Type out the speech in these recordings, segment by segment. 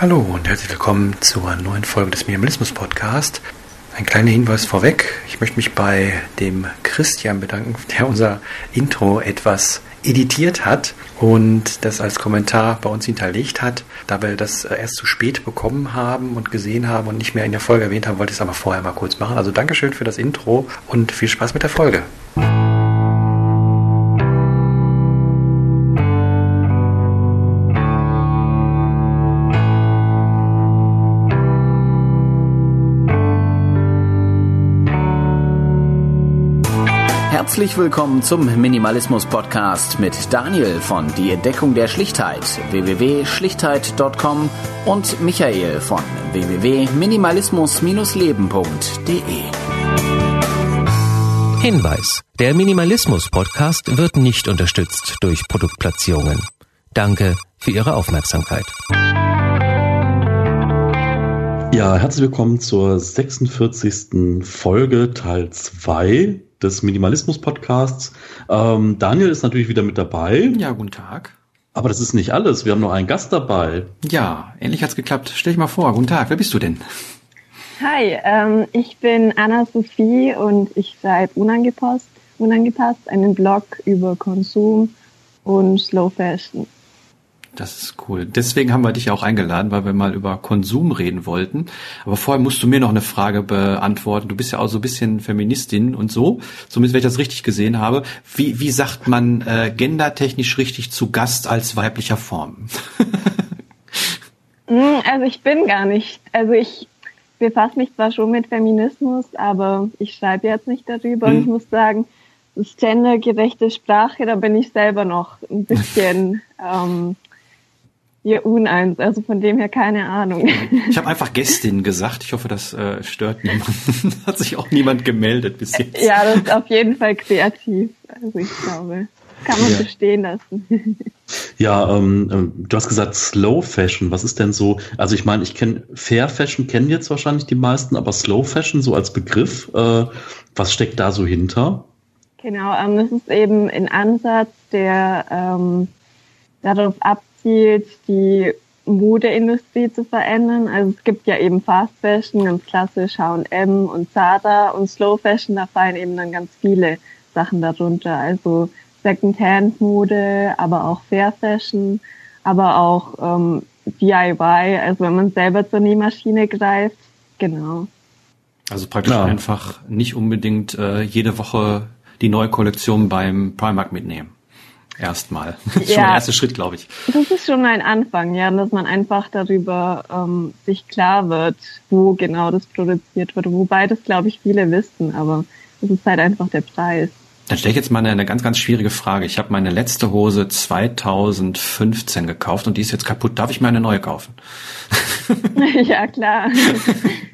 Hallo und herzlich willkommen zur neuen Folge des Minimalismus Podcast. Ein kleiner Hinweis vorweg. Ich möchte mich bei dem Christian bedanken, der unser Intro etwas editiert hat und das als Kommentar bei uns hinterlegt hat. Da wir das erst zu spät bekommen haben und gesehen haben und nicht mehr in der Folge erwähnt haben, wollte ich es aber vorher mal kurz machen. Also Dankeschön für das Intro und viel Spaß mit der Folge. Herzlich willkommen zum Minimalismus Podcast mit Daniel von Die Entdeckung der Schlichtheit www.schlichtheit.com und Michael von www.minimalismus-leben.de. Hinweis: Der Minimalismus Podcast wird nicht unterstützt durch Produktplatzierungen. Danke für Ihre Aufmerksamkeit. Ja, herzlich willkommen zur 46. Folge Teil 2 des Minimalismus-Podcasts. Ähm, Daniel ist natürlich wieder mit dabei. Ja, guten Tag. Aber das ist nicht alles. Wir haben noch einen Gast dabei. Ja, endlich hat's geklappt. Stell dich mal vor. Guten Tag. Wer bist du denn? Hi, ähm, ich bin Anna-Sophie und ich schreibe Unangepasst, Unangepasst einen Blog über Konsum und Slow Fashion. Das ist cool. Deswegen haben wir dich auch eingeladen, weil wir mal über Konsum reden wollten. Aber vorher musst du mir noch eine Frage beantworten. Du bist ja auch so ein bisschen Feministin und so, zumindest wenn ich das richtig gesehen habe. Wie, wie sagt man äh, gendertechnisch richtig zu Gast als weiblicher Form? Hm, also ich bin gar nicht. Also ich befasse mich zwar schon mit Feminismus, aber ich schreibe jetzt nicht darüber. Hm. Und ich muss sagen, das gendergerechte Sprache, da bin ich selber noch ein bisschen ähm, ja, uneins, also von dem her keine Ahnung. Ich habe einfach Gästin gesagt. Ich hoffe, das äh, stört niemanden. Hat sich auch niemand gemeldet bis jetzt. Ja, das ist auf jeden Fall kreativ. Also ich glaube, kann man ja. verstehen lassen. Ja, ähm, ähm, du hast gesagt Slow Fashion. Was ist denn so? Also ich meine, ich kenne Fair Fashion kennen jetzt wahrscheinlich die meisten, aber Slow Fashion so als Begriff, äh, was steckt da so hinter? Genau, ähm, das ist eben ein Ansatz, der ähm, darauf ab abzielt, die Modeindustrie zu verändern. Also es gibt ja eben Fast Fashion, ganz klassisch H&M und Zara und Slow Fashion, da fallen eben dann ganz viele Sachen darunter. Also Secondhand-Mode, aber auch Fair Fashion, aber auch ähm, DIY, also wenn man selber zur Nähmaschine greift, genau. Also praktisch ja. einfach nicht unbedingt äh, jede Woche die neue Kollektion beim Primark mitnehmen erstmal. Das ist ja, schon der erste Schritt, glaube ich. Das ist schon ein Anfang, ja, dass man einfach darüber ähm, sich klar wird, wo genau das produziert wird. Wobei das, glaube ich, viele wissen, aber es ist halt einfach der Preis. Dann stelle ich jetzt mal eine, eine ganz, ganz schwierige Frage. Ich habe meine letzte Hose 2015 gekauft und die ist jetzt kaputt. Darf ich mir eine neue kaufen? ja, klar.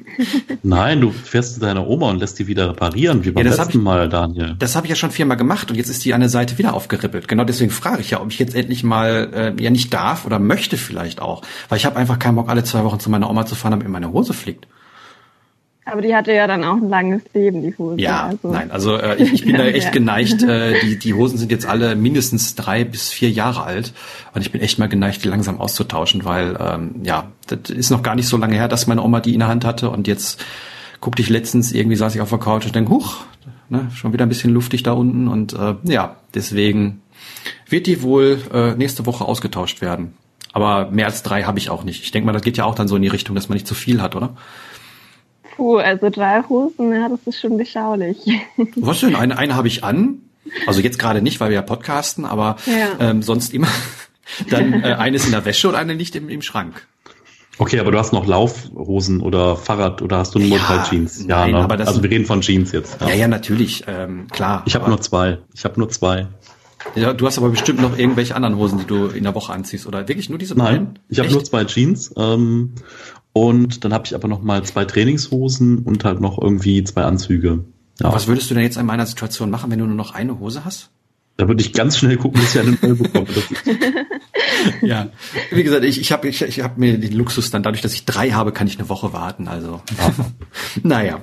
Nein, du fährst zu deiner Oma und lässt die wieder reparieren, wie beim ja, letzten ich, Mal, Daniel. Das habe ich ja schon viermal gemacht und jetzt ist die an der Seite wieder aufgerippelt. Genau deswegen frage ich ja, ob ich jetzt endlich mal äh, ja nicht darf oder möchte vielleicht auch. Weil ich habe einfach keinen Bock, alle zwei Wochen zu meiner Oma zu fahren, damit mir meine Hose fliegt. Aber die hatte ja dann auch ein langes Leben, die Hose. Ja, also. nein, also äh, ich, ich bin da echt ja. geneigt. Äh, die, die Hosen sind jetzt alle mindestens drei bis vier Jahre alt und ich bin echt mal geneigt, die langsam auszutauschen, weil ähm, ja, das ist noch gar nicht so lange her, dass meine Oma die in der Hand hatte und jetzt guckte ich letztens, irgendwie saß ich auf der Couch und denke, huch, ne, schon wieder ein bisschen luftig da unten und äh, ja, deswegen wird die wohl äh, nächste Woche ausgetauscht werden. Aber mehr als drei habe ich auch nicht. Ich denke mal, das geht ja auch dann so in die Richtung, dass man nicht zu viel hat, oder? Puh, also drei Hosen, ja, das ist schon beschaulich. Was denn? Eine, eine habe ich an. Also jetzt gerade nicht, weil wir ja podcasten, aber ja. ähm, sonst immer. Dann äh, eine ist in der Wäsche und eine liegt im, im Schrank. Okay, aber du hast noch Laufhosen oder Fahrrad oder hast du nur ja, Jeans? Ja, nein, ne? aber das also wir reden von Jeans jetzt. Ja, ja, ja natürlich, ähm, klar. Ich habe nur zwei. Ich habe nur zwei. Ja, du hast aber bestimmt noch irgendwelche anderen Hosen, die du in der Woche anziehst, oder wirklich nur diese beiden? Nein, ich habe nur zwei Jeans ähm, und dann habe ich aber noch mal zwei Trainingshosen und halt noch irgendwie zwei Anzüge. Ja. Was würdest du denn jetzt in meiner Situation machen, wenn du nur noch eine Hose hast? Da würde ich ganz schnell gucken, dass ich eine neue bekomme. ja, wie gesagt, ich, ich habe ich, ich hab mir den Luxus dann, dadurch, dass ich drei habe, kann ich eine Woche warten. Also, naja.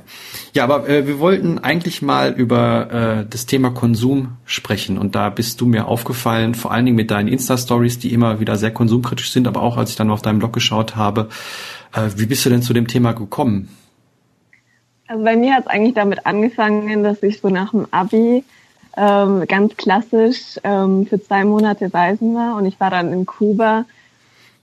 Ja, aber äh, wir wollten eigentlich mal über äh, das Thema Konsum sprechen. Und da bist du mir aufgefallen, vor allen Dingen mit deinen Insta-Stories, die immer wieder sehr konsumkritisch sind, aber auch als ich dann auf deinem Blog geschaut habe. Äh, wie bist du denn zu dem Thema gekommen? Also bei mir hat es eigentlich damit angefangen, dass ich so nach dem Abi ähm, ganz klassisch ähm, für zwei Monate reisen war und ich war dann in Kuba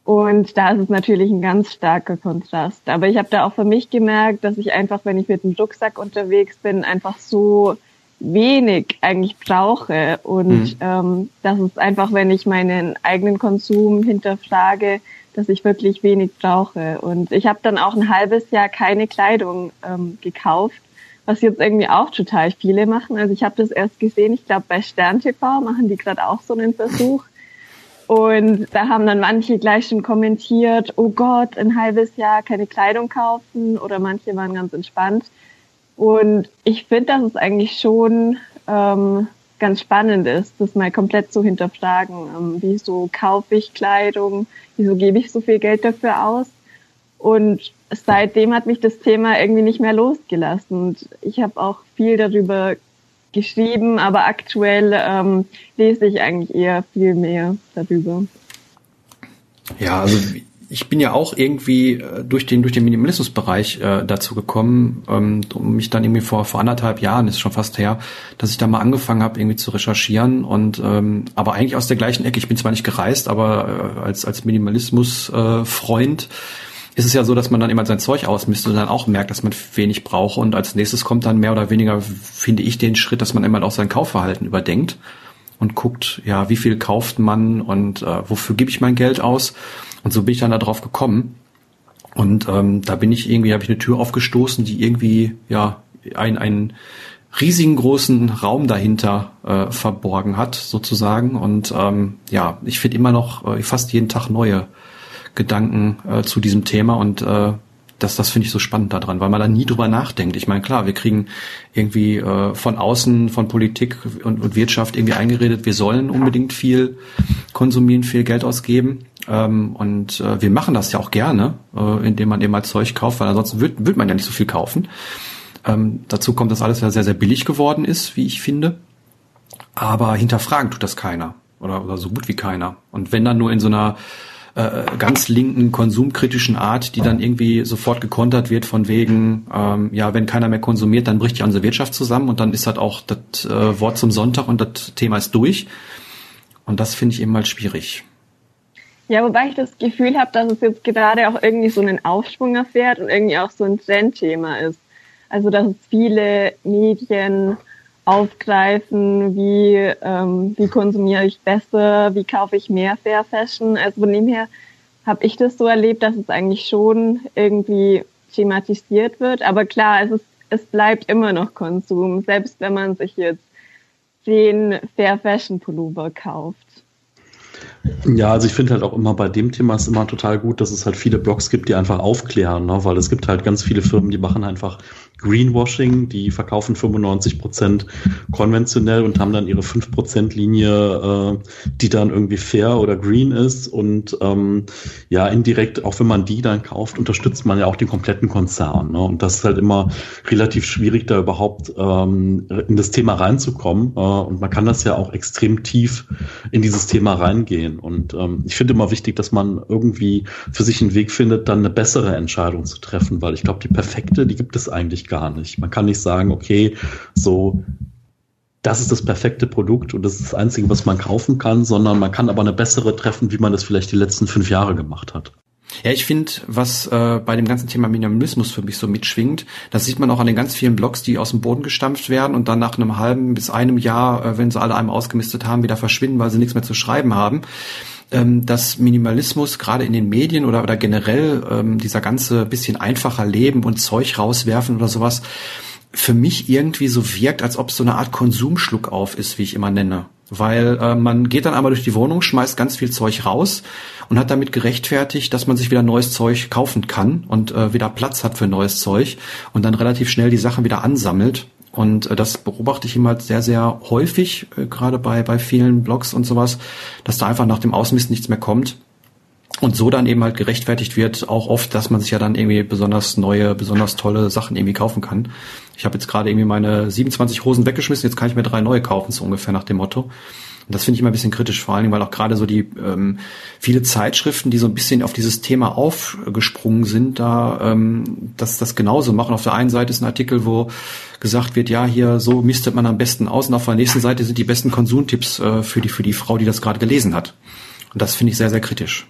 und da ist es natürlich ein ganz starker Kontrast. Aber ich habe da auch für mich gemerkt, dass ich einfach, wenn ich mit dem Rucksack unterwegs bin, einfach so wenig eigentlich brauche und mhm. ähm, das ist einfach, wenn ich meinen eigenen Konsum hinterfrage, dass ich wirklich wenig brauche. Und ich habe dann auch ein halbes Jahr keine Kleidung ähm, gekauft, was jetzt irgendwie auch total viele machen. Also ich habe das erst gesehen, ich glaube bei Stern TV machen die gerade auch so einen Versuch. Und da haben dann manche gleich schon kommentiert, oh Gott, ein halbes Jahr keine Kleidung kaufen oder manche waren ganz entspannt. Und ich finde, dass es eigentlich schon ähm, ganz spannend ist, das mal komplett zu hinterfragen. Ähm, wieso kaufe ich Kleidung? Wieso gebe ich so viel Geld dafür aus? Und seitdem hat mich das Thema irgendwie nicht mehr losgelassen. Und ich habe auch viel darüber geschrieben, aber aktuell ähm, lese ich eigentlich eher viel mehr darüber. Ja, also ich bin ja auch irgendwie äh, durch den durch den Minimalismusbereich äh, dazu gekommen, ähm, um mich dann irgendwie vor vor anderthalb Jahren ist schon fast her, dass ich da mal angefangen habe irgendwie zu recherchieren und ähm, aber eigentlich aus der gleichen Ecke. Ich bin zwar nicht gereist, aber äh, als als Minimalismus äh, ist es ja so, dass man dann immer sein Zeug ausmisst und dann auch merkt, dass man wenig braucht. Und als nächstes kommt dann mehr oder weniger, finde ich, den Schritt, dass man immer auch sein Kaufverhalten überdenkt und guckt, ja, wie viel kauft man und äh, wofür gebe ich mein Geld aus. Und so bin ich dann da drauf gekommen. Und ähm, da bin ich irgendwie, habe ich eine Tür aufgestoßen, die irgendwie, ja, ein, einen riesigen großen Raum dahinter äh, verborgen hat, sozusagen. Und ähm, ja, ich finde immer noch äh, fast jeden Tag neue Gedanken äh, zu diesem Thema und äh, das, das finde ich so spannend daran, weil man da nie drüber nachdenkt. Ich meine, klar, wir kriegen irgendwie äh, von außen, von Politik und, und Wirtschaft irgendwie eingeredet, wir sollen unbedingt viel konsumieren, viel Geld ausgeben. Ähm, und äh, wir machen das ja auch gerne, äh, indem man eben mal Zeug kauft, weil ansonsten wird, wird man ja nicht so viel kaufen. Ähm, dazu kommt, dass alles ja sehr, sehr billig geworden ist, wie ich finde. Aber hinterfragen tut das keiner. Oder, oder so gut wie keiner. Und wenn dann nur in so einer äh, ganz linken, konsumkritischen Art, die dann irgendwie sofort gekontert wird von wegen, ähm, ja, wenn keiner mehr konsumiert, dann bricht ja unsere Wirtschaft zusammen und dann ist halt auch das äh, Wort zum Sonntag und das Thema ist durch. Und das finde ich eben mal schwierig. Ja, wobei ich das Gefühl habe, dass es jetzt gerade auch irgendwie so einen Aufschwung erfährt und irgendwie auch so ein Trendthema ist. Also dass es viele Medien aufgreifen, wie, ähm, wie konsumiere ich besser, wie kaufe ich mehr Fair Fashion. Also von dem her habe ich das so erlebt, dass es eigentlich schon irgendwie thematisiert wird. Aber klar, es, ist, es bleibt immer noch Konsum, selbst wenn man sich jetzt den Fair Fashion Pullover kauft. Ja, also ich finde halt auch immer bei dem Thema ist immer total gut, dass es halt viele Blogs gibt, die einfach aufklären, ne? weil es gibt halt ganz viele Firmen, die machen einfach Greenwashing, die verkaufen 95 Prozent konventionell und haben dann ihre 5 Prozent Linie, äh, die dann irgendwie fair oder green ist und ähm, ja, indirekt, auch wenn man die dann kauft, unterstützt man ja auch den kompletten Konzern. Ne? Und das ist halt immer relativ schwierig, da überhaupt ähm, in das Thema reinzukommen. Äh, und man kann das ja auch extrem tief in dieses Thema reingehen. Und ähm, ich finde immer wichtig, dass man irgendwie für sich einen Weg findet, dann eine bessere Entscheidung zu treffen, weil ich glaube, die perfekte, die gibt es eigentlich gar nicht. Man kann nicht sagen, okay, so, das ist das perfekte Produkt und das ist das Einzige, was man kaufen kann, sondern man kann aber eine bessere treffen, wie man das vielleicht die letzten fünf Jahre gemacht hat. Ja, ich finde, was äh, bei dem ganzen Thema Minimalismus für mich so mitschwingt, das sieht man auch an den ganz vielen Blogs, die aus dem Boden gestampft werden und dann nach einem halben bis einem Jahr, äh, wenn sie alle einmal ausgemistet haben, wieder verschwinden, weil sie nichts mehr zu schreiben haben ähm, dass Minimalismus gerade in den Medien oder, oder generell ähm, dieser ganze bisschen einfacher Leben und Zeug rauswerfen oder sowas für mich irgendwie so wirkt, als ob es so eine Art Konsumschluck auf ist, wie ich immer nenne. Weil äh, man geht dann einmal durch die Wohnung, schmeißt ganz viel Zeug raus und hat damit gerechtfertigt, dass man sich wieder neues Zeug kaufen kann und äh, wieder Platz hat für neues Zeug und dann relativ schnell die Sachen wieder ansammelt Und äh, das beobachte ich ihm halt sehr, sehr häufig, äh, gerade bei, bei vielen Blogs und sowas, dass da einfach nach dem Ausmist nichts mehr kommt. Und so dann eben halt gerechtfertigt wird, auch oft, dass man sich ja dann irgendwie besonders neue, besonders tolle Sachen irgendwie kaufen kann. Ich habe jetzt gerade irgendwie meine 27 Hosen weggeschmissen, jetzt kann ich mir drei neue kaufen, so ungefähr nach dem Motto. Und das finde ich immer ein bisschen kritisch, vor allen Dingen, weil auch gerade so die ähm, viele Zeitschriften, die so ein bisschen auf dieses Thema aufgesprungen sind, da ähm, das, das genauso machen. Auf der einen Seite ist ein Artikel, wo gesagt wird, ja, hier so mistet man am besten aus und auf der nächsten Seite sind die besten Konsumtipps äh, für, die, für die Frau, die das gerade gelesen hat. Und das finde ich sehr, sehr kritisch.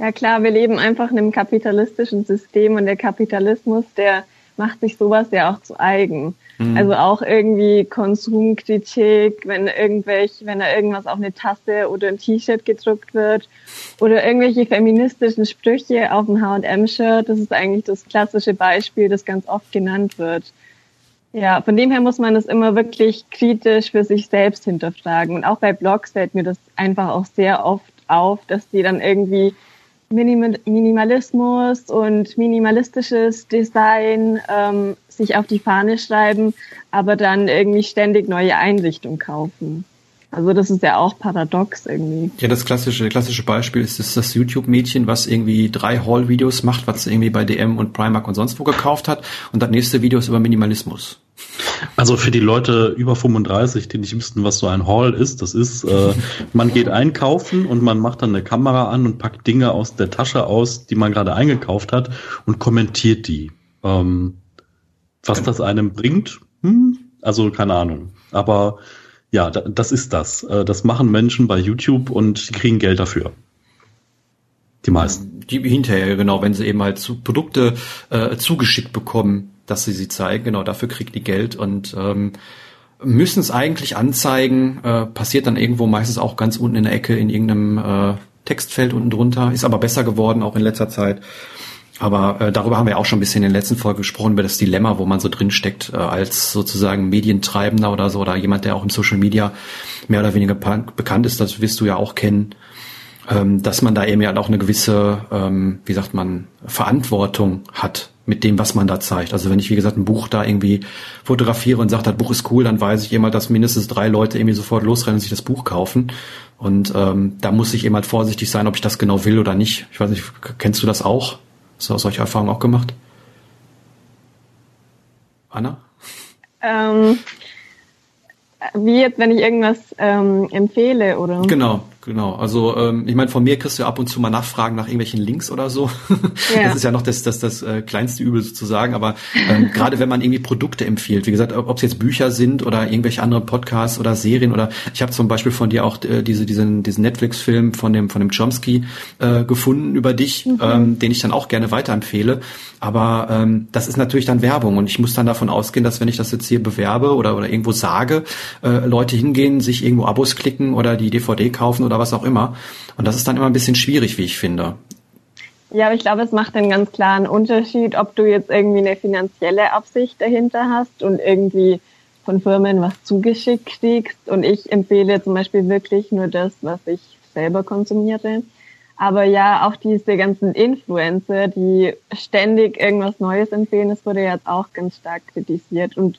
Ja klar, wir leben einfach in einem kapitalistischen System und der Kapitalismus, der macht sich sowas ja auch zu eigen. Mhm. Also auch irgendwie Konsumkritik, wenn irgendwelche, wenn da irgendwas auf eine Tasse oder ein T-Shirt gedruckt wird oder irgendwelche feministischen Sprüche auf ein H&M-Shirt, das ist eigentlich das klassische Beispiel, das ganz oft genannt wird. Ja, von dem her muss man das immer wirklich kritisch für sich selbst hinterfragen. Und auch bei Blogs fällt mir das einfach auch sehr oft auf, dass die dann irgendwie Minimalismus und minimalistisches Design ähm, sich auf die Fahne schreiben, aber dann irgendwie ständig neue Einrichtungen kaufen. Also das ist ja auch paradox irgendwie. Ja, das klassische, klassische Beispiel ist das, das YouTube-Mädchen, was irgendwie drei Haul-Videos macht, was irgendwie bei DM und Primark und sonst wo gekauft hat und das nächste Video ist über Minimalismus. Also für die Leute über 35, die nicht wissen, was so ein Haul ist, das ist, äh, man geht einkaufen und man macht dann eine Kamera an und packt Dinge aus der Tasche aus, die man gerade eingekauft hat und kommentiert die. Ähm, was das einem bringt, hm, also keine Ahnung. Aber ja, das ist das. Äh, das machen Menschen bei YouTube und die kriegen Geld dafür. Die meisten. Die hinterher, genau, wenn sie eben halt zu Produkte äh, zugeschickt bekommen, dass sie sie zeigen. Genau, dafür kriegt die Geld und ähm, müssen es eigentlich anzeigen. Äh, passiert dann irgendwo meistens auch ganz unten in der Ecke in irgendeinem äh, Textfeld unten drunter. Ist aber besser geworden, auch in letzter Zeit. Aber äh, darüber haben wir auch schon ein bisschen in der letzten Folge gesprochen, über das Dilemma, wo man so drin steckt, äh, als sozusagen Medientreibender oder so, oder jemand, der auch im Social Media mehr oder weniger bekannt ist, das wirst du ja auch kennen, ähm, dass man da eben ja auch eine gewisse, ähm, wie sagt man, Verantwortung hat mit dem, was man da zeigt. Also wenn ich, wie gesagt, ein Buch da irgendwie fotografiere und sage, das Buch ist cool, dann weiß ich immer, dass mindestens drei Leute irgendwie sofort losrennen und sich das Buch kaufen. Und ähm, da muss ich eben halt vorsichtig sein, ob ich das genau will oder nicht. Ich weiß nicht, kennst du das auch? Hast du solche Erfahrungen auch gemacht? Anna? Ähm, wie jetzt, wenn ich irgendwas ähm, empfehle, oder? Genau, Genau, also ähm, ich meine, von mir kriegst du ab und zu mal Nachfragen nach irgendwelchen Links oder so. Ja. Das ist ja noch das, das, das äh, kleinste Übel sozusagen, aber ähm, gerade wenn man irgendwie Produkte empfiehlt, wie gesagt, ob es jetzt Bücher sind oder irgendwelche anderen Podcasts oder Serien oder ich habe zum Beispiel von dir auch äh, diese, diesen, diesen Netflix-Film von dem, von dem Chomsky äh, gefunden über dich, mhm. ähm, den ich dann auch gerne weiterempfehle. Aber ähm, das ist natürlich dann Werbung und ich muss dann davon ausgehen, dass wenn ich das jetzt hier bewerbe oder, oder irgendwo sage, äh, Leute hingehen, sich irgendwo Abos klicken oder die DVD kaufen oder was auch immer. Und das ist dann immer ein bisschen schwierig, wie ich finde. Ja, aber ich glaube, es macht einen ganz klaren Unterschied, ob du jetzt irgendwie eine finanzielle Absicht dahinter hast und irgendwie von Firmen was zugeschickt kriegst. Und ich empfehle zum Beispiel wirklich nur das, was ich selber konsumiere. Aber ja, auch diese ganzen Influencer, die ständig irgendwas Neues empfehlen, das wurde jetzt auch ganz stark kritisiert. Und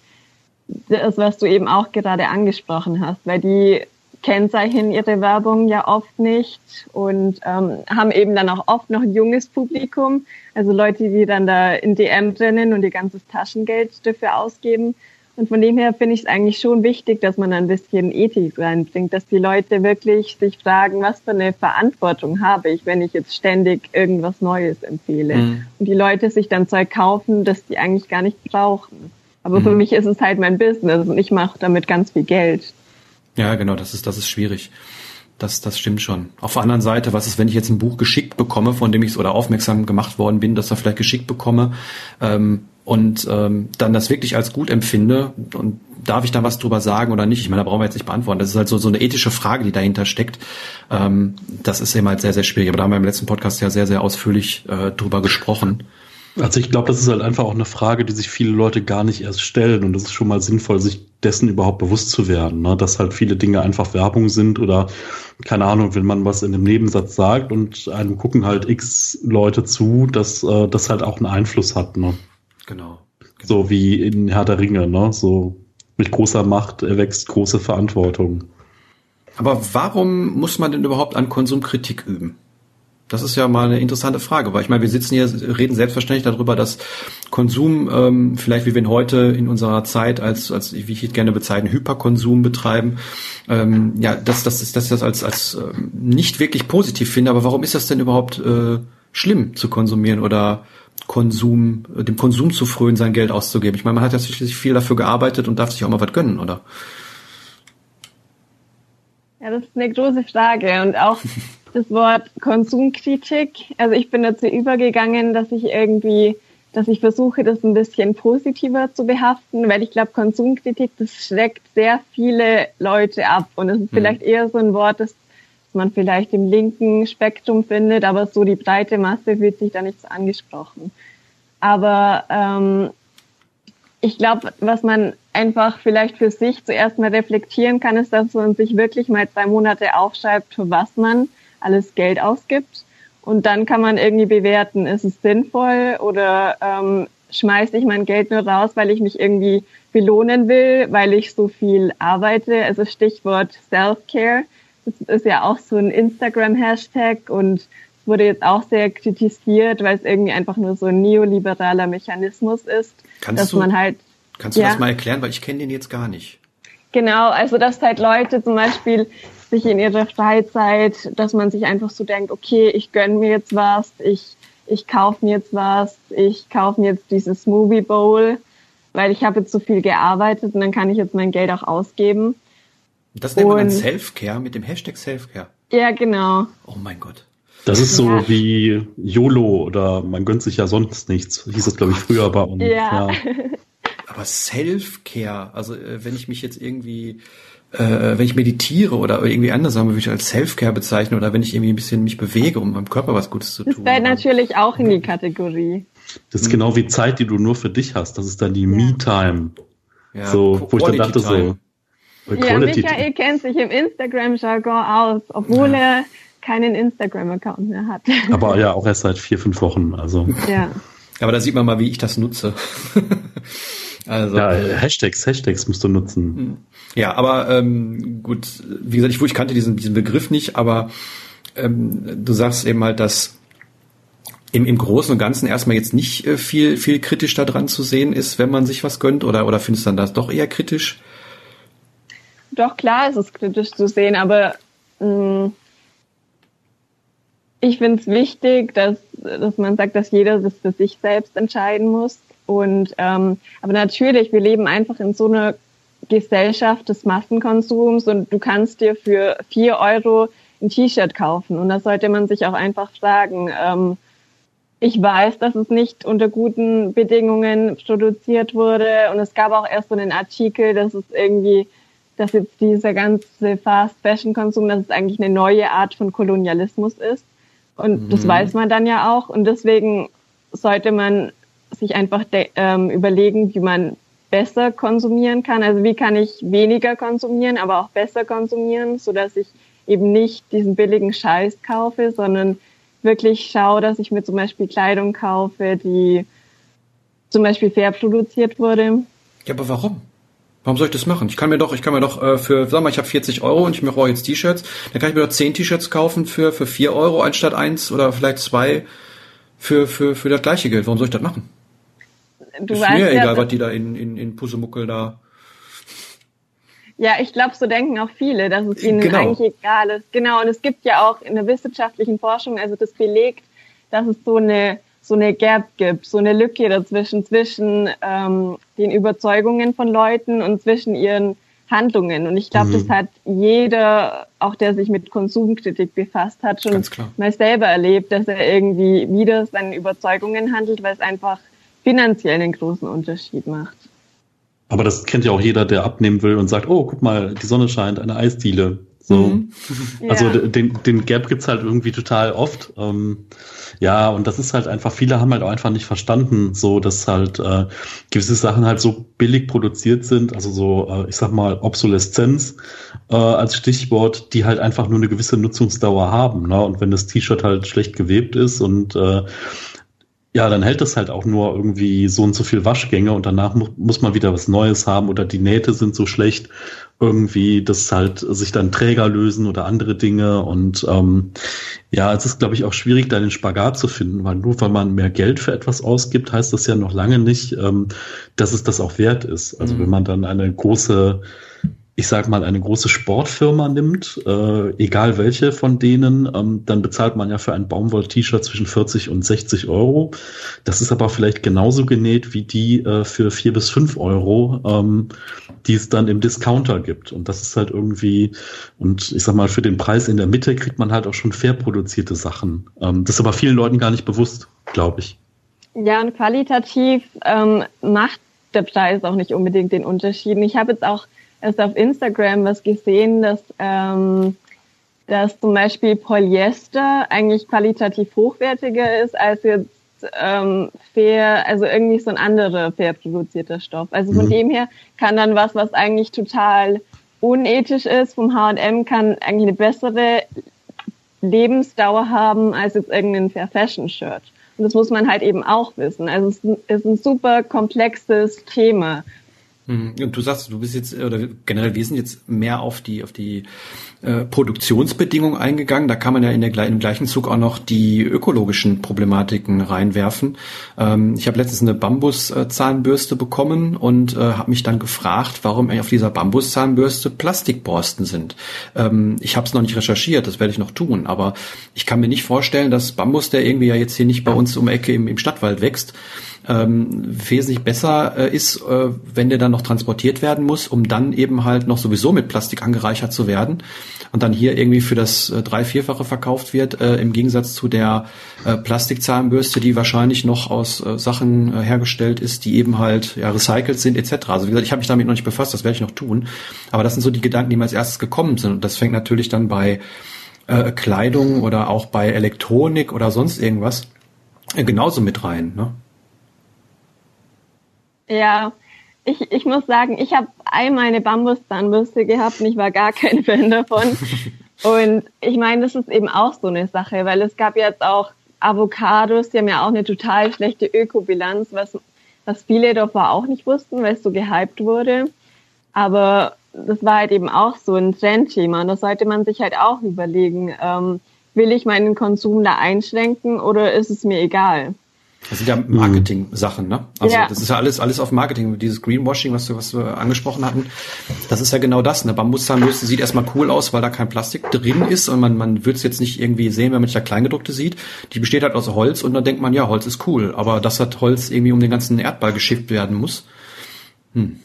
das, was du eben auch gerade angesprochen hast, weil die kennzeichnen ihre Werbung ja oft nicht und ähm, haben eben dann auch oft noch ein junges Publikum, also Leute, die dann da in DM drinnen und ihr ganzes Taschengeld dafür ausgeben. Und von dem her finde ich es eigentlich schon wichtig, dass man ein bisschen Ethik reinbringt, dass die Leute wirklich sich fragen, was für eine Verantwortung habe ich, wenn ich jetzt ständig irgendwas Neues empfehle. Mhm. Und die Leute sich dann Zeug kaufen, das die eigentlich gar nicht brauchen. Aber mhm. für mich ist es halt mein Business und ich mache damit ganz viel Geld. Ja, genau, das ist, das ist schwierig. Das, das stimmt schon. Auf der anderen Seite, was ist, wenn ich jetzt ein Buch geschickt bekomme, von dem ich oder aufmerksam gemacht worden bin, dass er vielleicht geschickt bekomme ähm, und ähm, dann das wirklich als gut empfinde und darf ich da was drüber sagen oder nicht? Ich meine, da brauchen wir jetzt nicht beantworten. Das ist halt so, so eine ethische Frage, die dahinter steckt. Ähm, das ist eben halt sehr, sehr schwierig. Aber da haben wir im letzten Podcast ja sehr, sehr ausführlich äh, drüber gesprochen. Also ich glaube, das ist halt einfach auch eine Frage, die sich viele Leute gar nicht erst stellen und es ist schon mal sinnvoll, sich dessen überhaupt bewusst zu werden, ne? dass halt viele Dinge einfach Werbung sind oder keine Ahnung, wenn man was in einem Nebensatz sagt und einem gucken halt x Leute zu, dass äh, das halt auch einen Einfluss hat. Ne? Genau. So wie in Herr der Ringe, ne? So mit großer Macht erwächst große Verantwortung. Aber warum muss man denn überhaupt an Konsumkritik üben? Das ist ja mal eine interessante Frage, weil ich meine, wir sitzen hier, reden selbstverständlich darüber, dass Konsum, ähm, vielleicht wie wir ihn heute in unserer Zeit als, als wie ich gerne bezeichne, Hyperkonsum betreiben, ähm, ja, dass, dass, dass ich das als, als ähm, nicht wirklich positiv finde. Aber warum ist das denn überhaupt äh, schlimm zu konsumieren oder Konsum, dem Konsum zu frönen, sein Geld auszugeben? Ich meine, man hat ja schließlich viel dafür gearbeitet und darf sich auch mal was gönnen, oder? Ja, das ist eine große Frage und auch das Wort Konsumkritik. Also ich bin dazu übergegangen, dass ich irgendwie, dass ich versuche, das ein bisschen positiver zu behaften, weil ich glaube, Konsumkritik, das schreckt sehr viele Leute ab und es ist mhm. vielleicht eher so ein Wort, das man vielleicht im linken Spektrum findet, aber so die breite Masse fühlt sich da nicht so angesprochen. Aber ähm, ich glaube, was man einfach vielleicht für sich zuerst mal reflektieren kann, ist, dass man sich wirklich mal zwei Monate aufschreibt, für was man alles Geld ausgibt. Und dann kann man irgendwie bewerten, ist es sinnvoll oder ähm, schmeiße ich mein Geld nur raus, weil ich mich irgendwie belohnen will, weil ich so viel arbeite. Also Stichwort Self-Care. Das ist ja auch so ein Instagram-Hashtag und es wurde jetzt auch sehr kritisiert, weil es irgendwie einfach nur so ein neoliberaler Mechanismus ist, kannst dass du, man halt. Kannst du ja, das mal erklären, weil ich kenne den jetzt gar nicht. Genau, also dass halt Leute zum Beispiel sich in ihrer Freizeit, dass man sich einfach so denkt, okay, ich gönn mir jetzt was, ich, ich kaufe mir jetzt was, ich kaufe mir jetzt dieses Movie Bowl, weil ich habe jetzt so viel gearbeitet und dann kann ich jetzt mein Geld auch ausgeben. Das nennt man dann Self-Care mit dem Hashtag Self-Care. Ja, genau. Oh mein Gott. Das ist so ja. wie YOLO oder man gönnt sich ja sonst nichts, hieß das glaube ich früher bei uns. Ja. ja. Aber Self-Care, also äh, wenn ich mich jetzt irgendwie äh, wenn ich meditiere oder irgendwie anders sagen würde ich als Self-Care bezeichnen oder wenn ich irgendwie ein bisschen mich bewege, um meinem Körper was Gutes zu das tun. Das fällt natürlich auch in die Kategorie. Das ist genau wie Zeit, die du nur für dich hast. Das ist dann die. Me-Time. Ja, so, wo ich dann dachte so. Ja, Michael kennt sich im Instagram-Jargon aus, obwohl ja. er keinen Instagram-Account mehr hat. Aber ja, auch erst seit vier, fünf Wochen. Also. Ja. Aber da sieht man mal, wie ich das nutze. Also, ja, Hashtags, Hashtags musst du nutzen. Ja, aber ähm, gut, wie gesagt, ich, ich kannte diesen, diesen Begriff nicht, aber ähm, du sagst eben halt, dass im, im Großen und Ganzen erstmal jetzt nicht äh, viel, viel kritisch daran zu sehen ist, wenn man sich was gönnt, oder, oder findest du dann das doch eher kritisch? Doch, klar ist es kritisch zu sehen, aber mh, mm, ich finde es wichtig, dass, dass man sagt, dass jeder das für sich selbst entscheiden muss. Und ähm, aber natürlich, wir leben einfach in so einer Gesellschaft des Massenkonsums und du kannst dir für vier Euro ein T-Shirt kaufen. Und da sollte man sich auch einfach fragen, ähm, ich weiß, dass es nicht unter guten Bedingungen produziert wurde. Und es gab auch erst so einen Artikel, dass es irgendwie, dass jetzt dieser ganze Fast Fashion Konsum, dass es eigentlich eine neue Art von Kolonialismus ist. Und mhm. das weiß man dann ja auch. Und deswegen sollte man sich einfach ähm, überlegen, wie man besser konsumieren kann. Also wie kann ich weniger konsumieren, aber auch besser konsumieren, so dass ich eben nicht diesen billigen Scheiß kaufe, sondern wirklich schaue, dass ich mir zum Beispiel Kleidung kaufe, die zum Beispiel fair produziert wurde. Ja, aber warum? Warum soll ich das machen? Ich kann mir doch, ich kann mir doch äh, für, sag mal, ich habe 40 Euro und ich brauche jetzt T-Shirts, dann kann ich mir doch 10 T-Shirts kaufen für für 4 Euro anstatt eins oder vielleicht zwei für für für das gleiche Geld. Warum soll ich das machen? Du ist weißt mir ja, egal, was die da in, in, in Pusemuckel da. Ja, ich glaube, so denken auch viele, dass es ihnen genau. eigentlich egal ist. Genau, und es gibt ja auch in der wissenschaftlichen Forschung, also das belegt, dass es so eine so eine Gap gibt, so eine Lücke dazwischen zwischen ähm, den Überzeugungen von Leuten und zwischen ihren Handlungen. Und ich glaube, mhm. das hat jeder, auch der sich mit Konsumkritik befasst hat, schon mal selber erlebt, dass er irgendwie wieder seinen Überzeugungen handelt, weil es einfach finanziell einen großen Unterschied macht. Aber das kennt ja auch jeder, der abnehmen will und sagt, oh, guck mal, die Sonne scheint, eine Eisdiele. So. Mhm. Also ja. den, den Gap gibt's halt irgendwie total oft. Ähm, ja, und das ist halt einfach, viele haben halt auch einfach nicht verstanden, so dass halt äh, gewisse Sachen halt so billig produziert sind, also so, äh, ich sag mal, Obsoleszenz äh, als Stichwort, die halt einfach nur eine gewisse Nutzungsdauer haben. Ne? Und wenn das T-Shirt halt schlecht gewebt ist und äh, Ja, dann hält es halt auch nur irgendwie so und so viel Waschgänge und danach mu muss man wieder was Neues haben oder die Nähte sind so schlecht irgendwie, dass halt sich dann Träger lösen oder andere Dinge und ähm, ja, es ist glaube ich auch schwierig, da den Spagat zu finden, weil nur weil man mehr Geld für etwas ausgibt, heißt das ja noch lange nicht, ähm, dass es das auch wert ist. Also mhm. wenn man dann eine große ich sag mal, eine große Sportfirma nimmt, äh, egal welche von denen, ähm, dann bezahlt man ja für ein Baumwoll-T-Shirt zwischen 40 und 60 Euro. Das ist aber vielleicht genauso genäht wie die äh, für vier bis fünf Euro, ähm, die es dann im Discounter gibt. Und das ist halt irgendwie, und ich sag mal, für den Preis in der Mitte kriegt man halt auch schon fair produzierte Sachen. Ähm, das ist aber vielen Leuten gar nicht bewusst, glaube ich. Ja, und qualitativ ähm, macht der Preis auch nicht unbedingt den Unterschied. Ich habe jetzt auch erst auf Instagram was gesehen, dass, ähm, dass zum Beispiel Polyester eigentlich qualitativ hochwertiger ist als jetzt ähm, fair, also irgendwie so ein anderer fair produzierter Stoff. Also von mhm. dem her kann dann was, was eigentlich total unethisch ist, vom H&M kann eigentlich eine bessere Lebensdauer haben als jetzt irgendein Fair Fashion Shirt. Und das muss man halt eben auch wissen. Also es ist ein super komplexes Thema. Mhm. Und du sagst, du bist jetzt, oder generell, wir sind jetzt mehr auf die, auf die äh, Produktionsbedingungen eingegangen. Da kann man ja in der, im gleichen Zug auch noch die ökologischen Problematiken reinwerfen. Ähm, ich habe letztens eine Bambuszahnbürste bekommen und äh, habe mich dann gefragt, warum auf dieser Bambuszahnbürste Plastikborsten sind. Ähm, ich habe es noch nicht recherchiert, das werde ich noch tun, aber ich kann mir nicht vorstellen, dass Bambus, der irgendwie ja jetzt hier nicht bei uns um Ecke im, im Stadtwald wächst, ähm, wesentlich besser äh, ist, äh, wenn der dann noch transportiert werden muss, um dann eben halt noch sowieso mit Plastik angereichert zu werden und dann hier irgendwie für das äh, drei vierfache verkauft wird äh, im Gegensatz zu der äh, Plastikzahnbürste, die wahrscheinlich noch aus äh, Sachen äh, hergestellt ist, die eben halt ja recycelt sind etc. Also wie gesagt, ich habe mich damit noch nicht befasst, das werde ich noch tun, aber das sind so die Gedanken, die mir als erstes gekommen sind und das fängt natürlich dann bei äh, Kleidung oder auch bei Elektronik oder sonst irgendwas äh, genauso mit rein. Ne? Ja, ich, ich muss sagen, ich habe einmal eine Bambuszahnbürste gehabt und ich war gar kein Fan davon. und ich meine, das ist eben auch so eine Sache, weil es gab jetzt auch Avocados, die haben ja auch eine total schlechte Ökobilanz, was, was viele davor auch nicht wussten, weil es so gehypt wurde. Aber das war halt eben auch so ein Trendthema und das sollte man sich halt auch überlegen. Ähm, will ich meinen Konsum da einschränken oder ist es mir egal? Das sind ja mhm. Marketing-Sachen, ne? Also ja. das ist ja alles, alles auf Marketing. Dieses Greenwashing, was, wir, was wir angesprochen hatten, das ist ja genau das. Eine Bambuszahnbürste sieht erstmal cool aus, weil da kein Plastik drin ist und man, man wird es jetzt nicht irgendwie sehen, wenn man da Kleingedruckte sieht. Die besteht halt aus Holz und dann denkt man, ja, Holz ist cool. Aber dass das Holz irgendwie um den ganzen Erdball geschifft werden muss. Hm.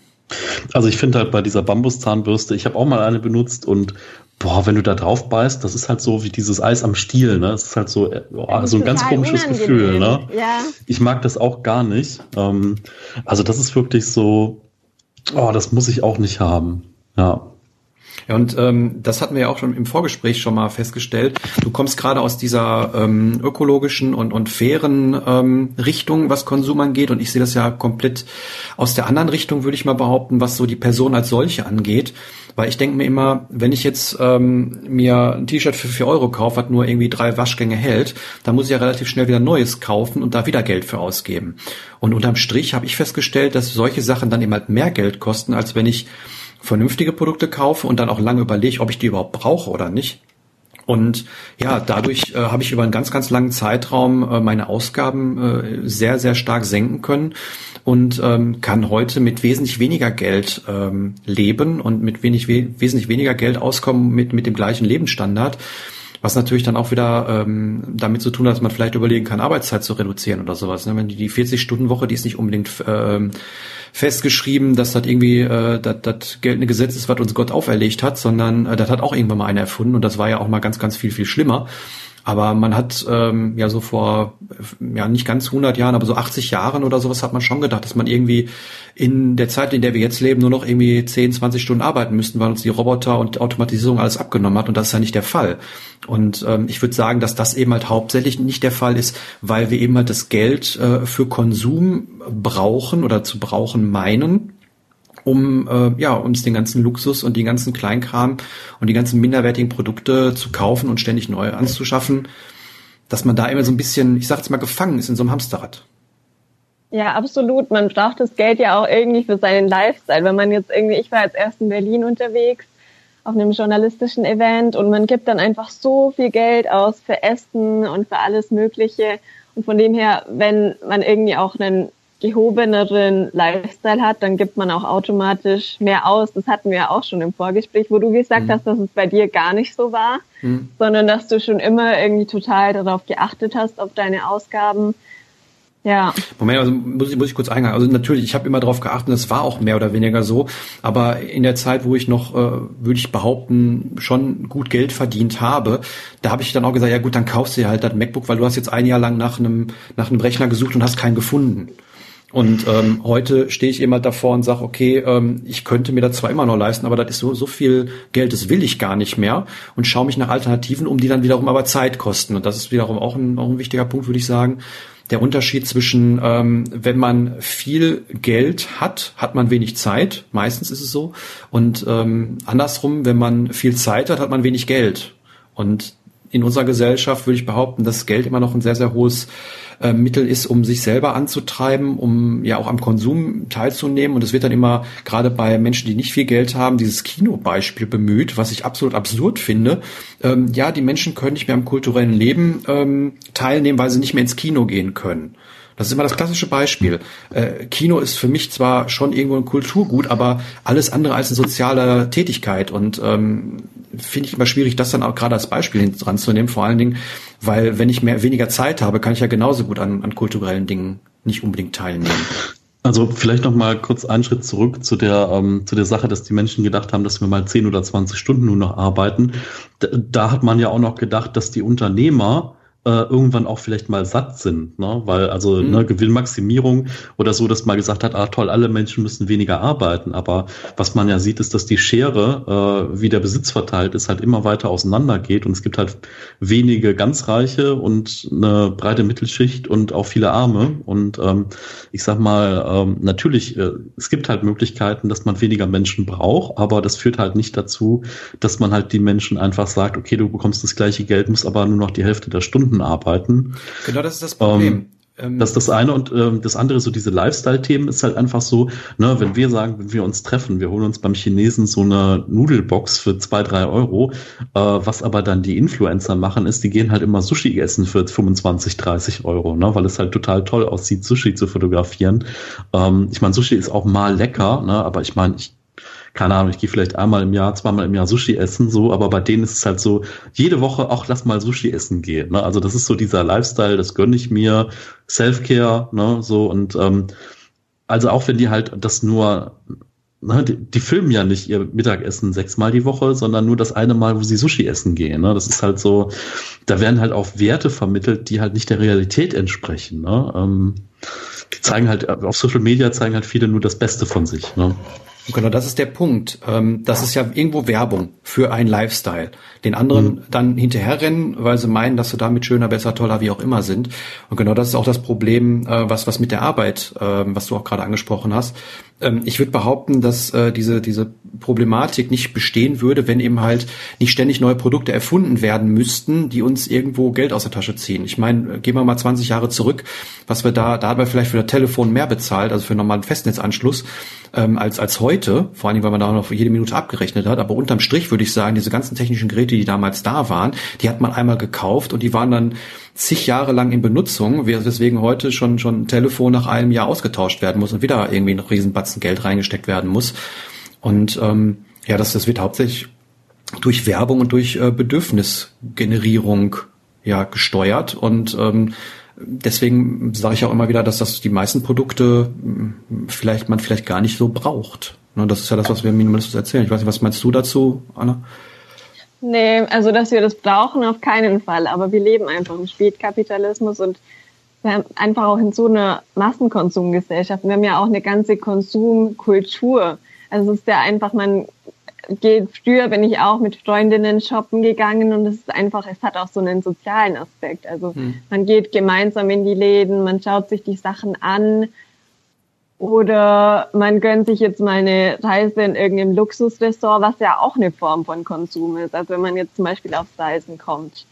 Also ich finde halt bei dieser Bambuszahnbürste, ich habe auch mal eine benutzt und boah, wenn du da drauf beißt, das ist halt so wie dieses Eis am Stiel, ne? Es ist halt so, oh, so ein ganz komisches unangenehm. Gefühl, ne? Ja. Ich mag das auch gar nicht. Ähm, also das ist wirklich so, oh, das muss ich auch nicht haben. Ja. Ja, und ähm, das hatten wir ja auch schon im Vorgespräch schon mal festgestellt. Du kommst gerade aus dieser ähm, ökologischen und, und fairen ähm, Richtung, was Konsum angeht. Und ich sehe das ja komplett aus der anderen Richtung, würde ich mal behaupten, was so die Person als solche angeht. Weil ich denke mir immer, wenn ich jetzt ähm, mir ein T-Shirt für vier Euro kaufe, was nur irgendwie drei Waschgänge hält, dann muss ich ja relativ schnell wieder Neues kaufen und da wieder Geld für ausgeben. Und unterm Strich habe ich festgestellt, dass solche Sachen dann eben halt mehr Geld kosten, als wenn ich vernünftige Produkte kaufe und dann auch lange überlege, ob ich die überhaupt brauche oder nicht. Und ja, dadurch äh, habe ich über einen ganz, ganz langen Zeitraum äh, meine Ausgaben äh, sehr, sehr stark senken können und ähm, kann heute mit wesentlich weniger Geld ähm, leben und mit wenig, we wesentlich weniger Geld auskommen mit, mit dem gleichen Lebensstandard. Was natürlich dann auch wieder ähm, damit zu tun hat, dass man vielleicht überlegen kann, Arbeitszeit zu reduzieren oder sowas. Ne? Wenn die, die 40-Stunden-Woche, die ist nicht unbedingt ähm, festgeschrieben, dass das irgendwie äh, das, das geltende Gesetz ist, was uns Gott auferlegt hat, sondern äh, das hat auch irgendwann mal einer erfunden und das war ja auch mal ganz, ganz viel, viel schlimmer. Aber man hat ähm, ja so vor, ja nicht ganz 100 Jahren, aber so 80 Jahren oder sowas hat man schon gedacht, dass man irgendwie in der Zeit, in der wir jetzt leben, nur noch irgendwie 10, 20 Stunden arbeiten müssten, weil uns die Roboter und Automatisierung alles abgenommen hat. Und das ist ja nicht der Fall. Und ähm, ich würde sagen, dass das eben halt hauptsächlich nicht der Fall ist, weil wir eben halt das Geld äh, für Konsum brauchen oder zu brauchen meinen um äh, ja uns den ganzen Luxus und den ganzen Kleinkram und die ganzen minderwertigen Produkte zu kaufen und ständig neu anzuschaffen. dass man da immer so ein bisschen, ich sag jetzt mal, gefangen ist in so einem Hamsterrad. Ja, absolut. Man braucht das Geld ja auch irgendwie für seinen Lifestyle. Wenn man jetzt irgendwie, ich war jetzt erst in Berlin unterwegs auf einem journalistischen Event und man gibt dann einfach so viel Geld aus für Essen und für alles Mögliche. Und von dem her, wenn man irgendwie auch einen gehobeneren Lifestyle hat, dann gibt man auch automatisch mehr aus. Das hatten wir ja auch schon im Vorgespräch, wo du gesagt mhm. hast, dass es bei dir gar nicht so war, mhm. sondern dass du schon immer irgendwie total darauf geachtet hast, auf deine Ausgaben. Ja. Moment, also muss ich, muss ich kurz eingehen. Also natürlich, ich habe immer darauf geachtet, das war auch mehr oder weniger so. Aber in der Zeit, wo ich noch, äh, würde ich behaupten, schon gut Geld verdient habe, da habe ich dann auch gesagt, ja gut, dann kaufst du dir halt das MacBook, weil du hast jetzt ein Jahr lang nach einem, nach einem Rechner gesucht und hast keinen gefunden. Und ähm, heute stehe ich immer davor und sage, okay, ähm, ich könnte mir das zwar immer noch leisten, aber das ist so, so viel Geld, das will ich gar nicht mehr und schaue mich nach Alternativen um, die dann wiederum aber Zeit kosten. Und das ist wiederum auch ein, auch ein wichtiger Punkt, würde ich sagen. Der Unterschied zwischen, ähm, wenn man viel Geld hat, hat man wenig Zeit, meistens ist es so. Und ähm, andersrum, wenn man viel Zeit hat, hat man wenig Geld. Und in unserer Gesellschaft würde ich behaupten, dass Geld immer noch ein sehr, sehr hohes äh, Mittel ist, um sich selber anzutreiben, um ja auch am Konsum teilzunehmen. Und es wird dann immer gerade bei Menschen, die nicht viel Geld haben, dieses Kinobeispiel bemüht, was ich absolut absurd finde. Ähm, ja, die Menschen können nicht mehr am kulturellen Leben ähm, teilnehmen, weil sie nicht mehr ins Kino gehen können. Das ist immer das klassische Beispiel. Äh, Kino ist für mich zwar schon irgendwo ein Kulturgut, aber alles andere als eine soziale Tätigkeit. Und ähm, finde ich immer schwierig, das dann auch gerade als Beispiel dran zu nehmen. Vor allen Dingen, weil wenn ich mehr weniger Zeit habe, kann ich ja genauso gut an, an kulturellen Dingen nicht unbedingt teilnehmen. Also vielleicht noch mal kurz einen Schritt zurück zu der ähm, zu der Sache, dass die Menschen gedacht haben, dass wir mal 10 oder 20 Stunden nur noch arbeiten. Da, da hat man ja auch noch gedacht, dass die Unternehmer äh, irgendwann auch vielleicht mal satt sind, ne? weil also mhm. ne, Gewinnmaximierung oder so, dass man gesagt hat, ah toll, alle Menschen müssen weniger arbeiten, aber was man ja sieht, ist, dass die Schere, äh, wie der Besitz verteilt ist, halt immer weiter auseinander geht und es gibt halt wenige ganz Reiche und eine breite Mittelschicht und auch viele Arme und ähm, ich sag mal, ähm, natürlich, äh, es gibt halt Möglichkeiten, dass man weniger Menschen braucht, aber das führt halt nicht dazu, dass man halt die Menschen einfach sagt, okay, du bekommst das gleiche Geld, musst aber nur noch die Hälfte der Stunden Stunden arbeiten. Genau, das ist das Problem. Ähm, das ist das eine und ähm, das andere, so diese Lifestyle-Themen, ist halt einfach so, ne, wenn wir sagen, wenn wir uns treffen, wir holen uns beim Chinesen so eine Nudelbox für zwei, drei Euro, äh, was aber dann die Influencer machen, ist, die gehen halt immer Sushi essen für 25, 30 Euro, ne, weil es halt total toll aussieht, Sushi zu fotografieren. Ähm, ich meine, Sushi ist auch mal lecker, ne, aber ich meine, ich keine Ahnung, ich gehe vielleicht einmal im Jahr, zweimal im Jahr Sushi essen, so, aber bei denen ist es halt so, jede Woche auch lass mal Sushi essen gehen. Ne? Also das ist so dieser Lifestyle, das gönne ich mir, Self-Care, ne, so und ähm, also auch wenn die halt das nur Ne, die, die, filmen ja nicht ihr Mittagessen sechsmal die Woche, sondern nur das eine Mal, wo sie Sushi essen gehen. Ne? Das ist halt so, da werden halt auch Werte vermittelt, die halt nicht der Realität entsprechen. Ne? Ähm, zeigen halt, auf Social Media zeigen halt viele nur das Beste von sich. Ne? Genau, das ist der Punkt. Ähm, das ist ja irgendwo Werbung für einen Lifestyle. Den anderen mhm. dann hinterherrennen, weil sie meinen, dass sie damit schöner, besser, toller, wie auch immer sind. Und genau das ist auch das Problem, äh, was, was mit der Arbeit, ähm, was du auch gerade angesprochen hast. Ähm, ich würde behaupten, dass äh, diese, diese Problematik nicht bestehen würde, wenn eben halt nicht ständig neue Produkte erfunden werden müssten, die uns irgendwo Geld aus der Tasche ziehen. Ich meine, gehen wir mal 20 Jahre zurück, was wir da, da haben wir vielleicht für das Telefon mehr bezahlt, also für einen normalen Festnetzanschluss, als, als heute, vor allem, weil man da noch jede Minute abgerechnet hat. Aber unterm Strich würde ich sagen, diese ganzen technischen Geräte, die damals da waren, die hat man einmal gekauft und die waren dann zig Jahre lang in Benutzung, weswegen heute schon, schon ein Telefon nach einem Jahr ausgetauscht werden muss und wieder irgendwie ein Riesenbatzen Geld reingesteckt werden muss. Und ähm, ja, das, das wird hauptsächlich durch Werbung und durch äh, Bedürfnisgenerierung ja gesteuert und ähm, deswegen sage ich auch immer wieder, dass das die meisten Produkte hm, vielleicht man vielleicht gar nicht so braucht. Ne, das ist ja das, was wir im Minimalismus erzählen. Ich weiß nicht, was meinst du dazu, Anna? Nee, also dass wir das brauchen, auf keinen Fall. Aber wir leben einfach im Spätkapitalismus und wir haben einfach auch in so einer Massenkonsumgesellschaft. Wir haben ja auch eine ganze Konsumkultur. Also es ist ja einfach, man geht, früher bin ich auch mit Freundinnen shoppen gegangen und es ist einfach, es hat auch so einen sozialen Aspekt. Also hm. man geht gemeinsam in die Läden, man schaut sich die Sachen an oder man gönnt sich jetzt mal eine Reise in irgendeinem Luxusressort, was ja auch eine Form von Konsum ist. Also wenn man jetzt zum Beispiel aufs Reisen kommt.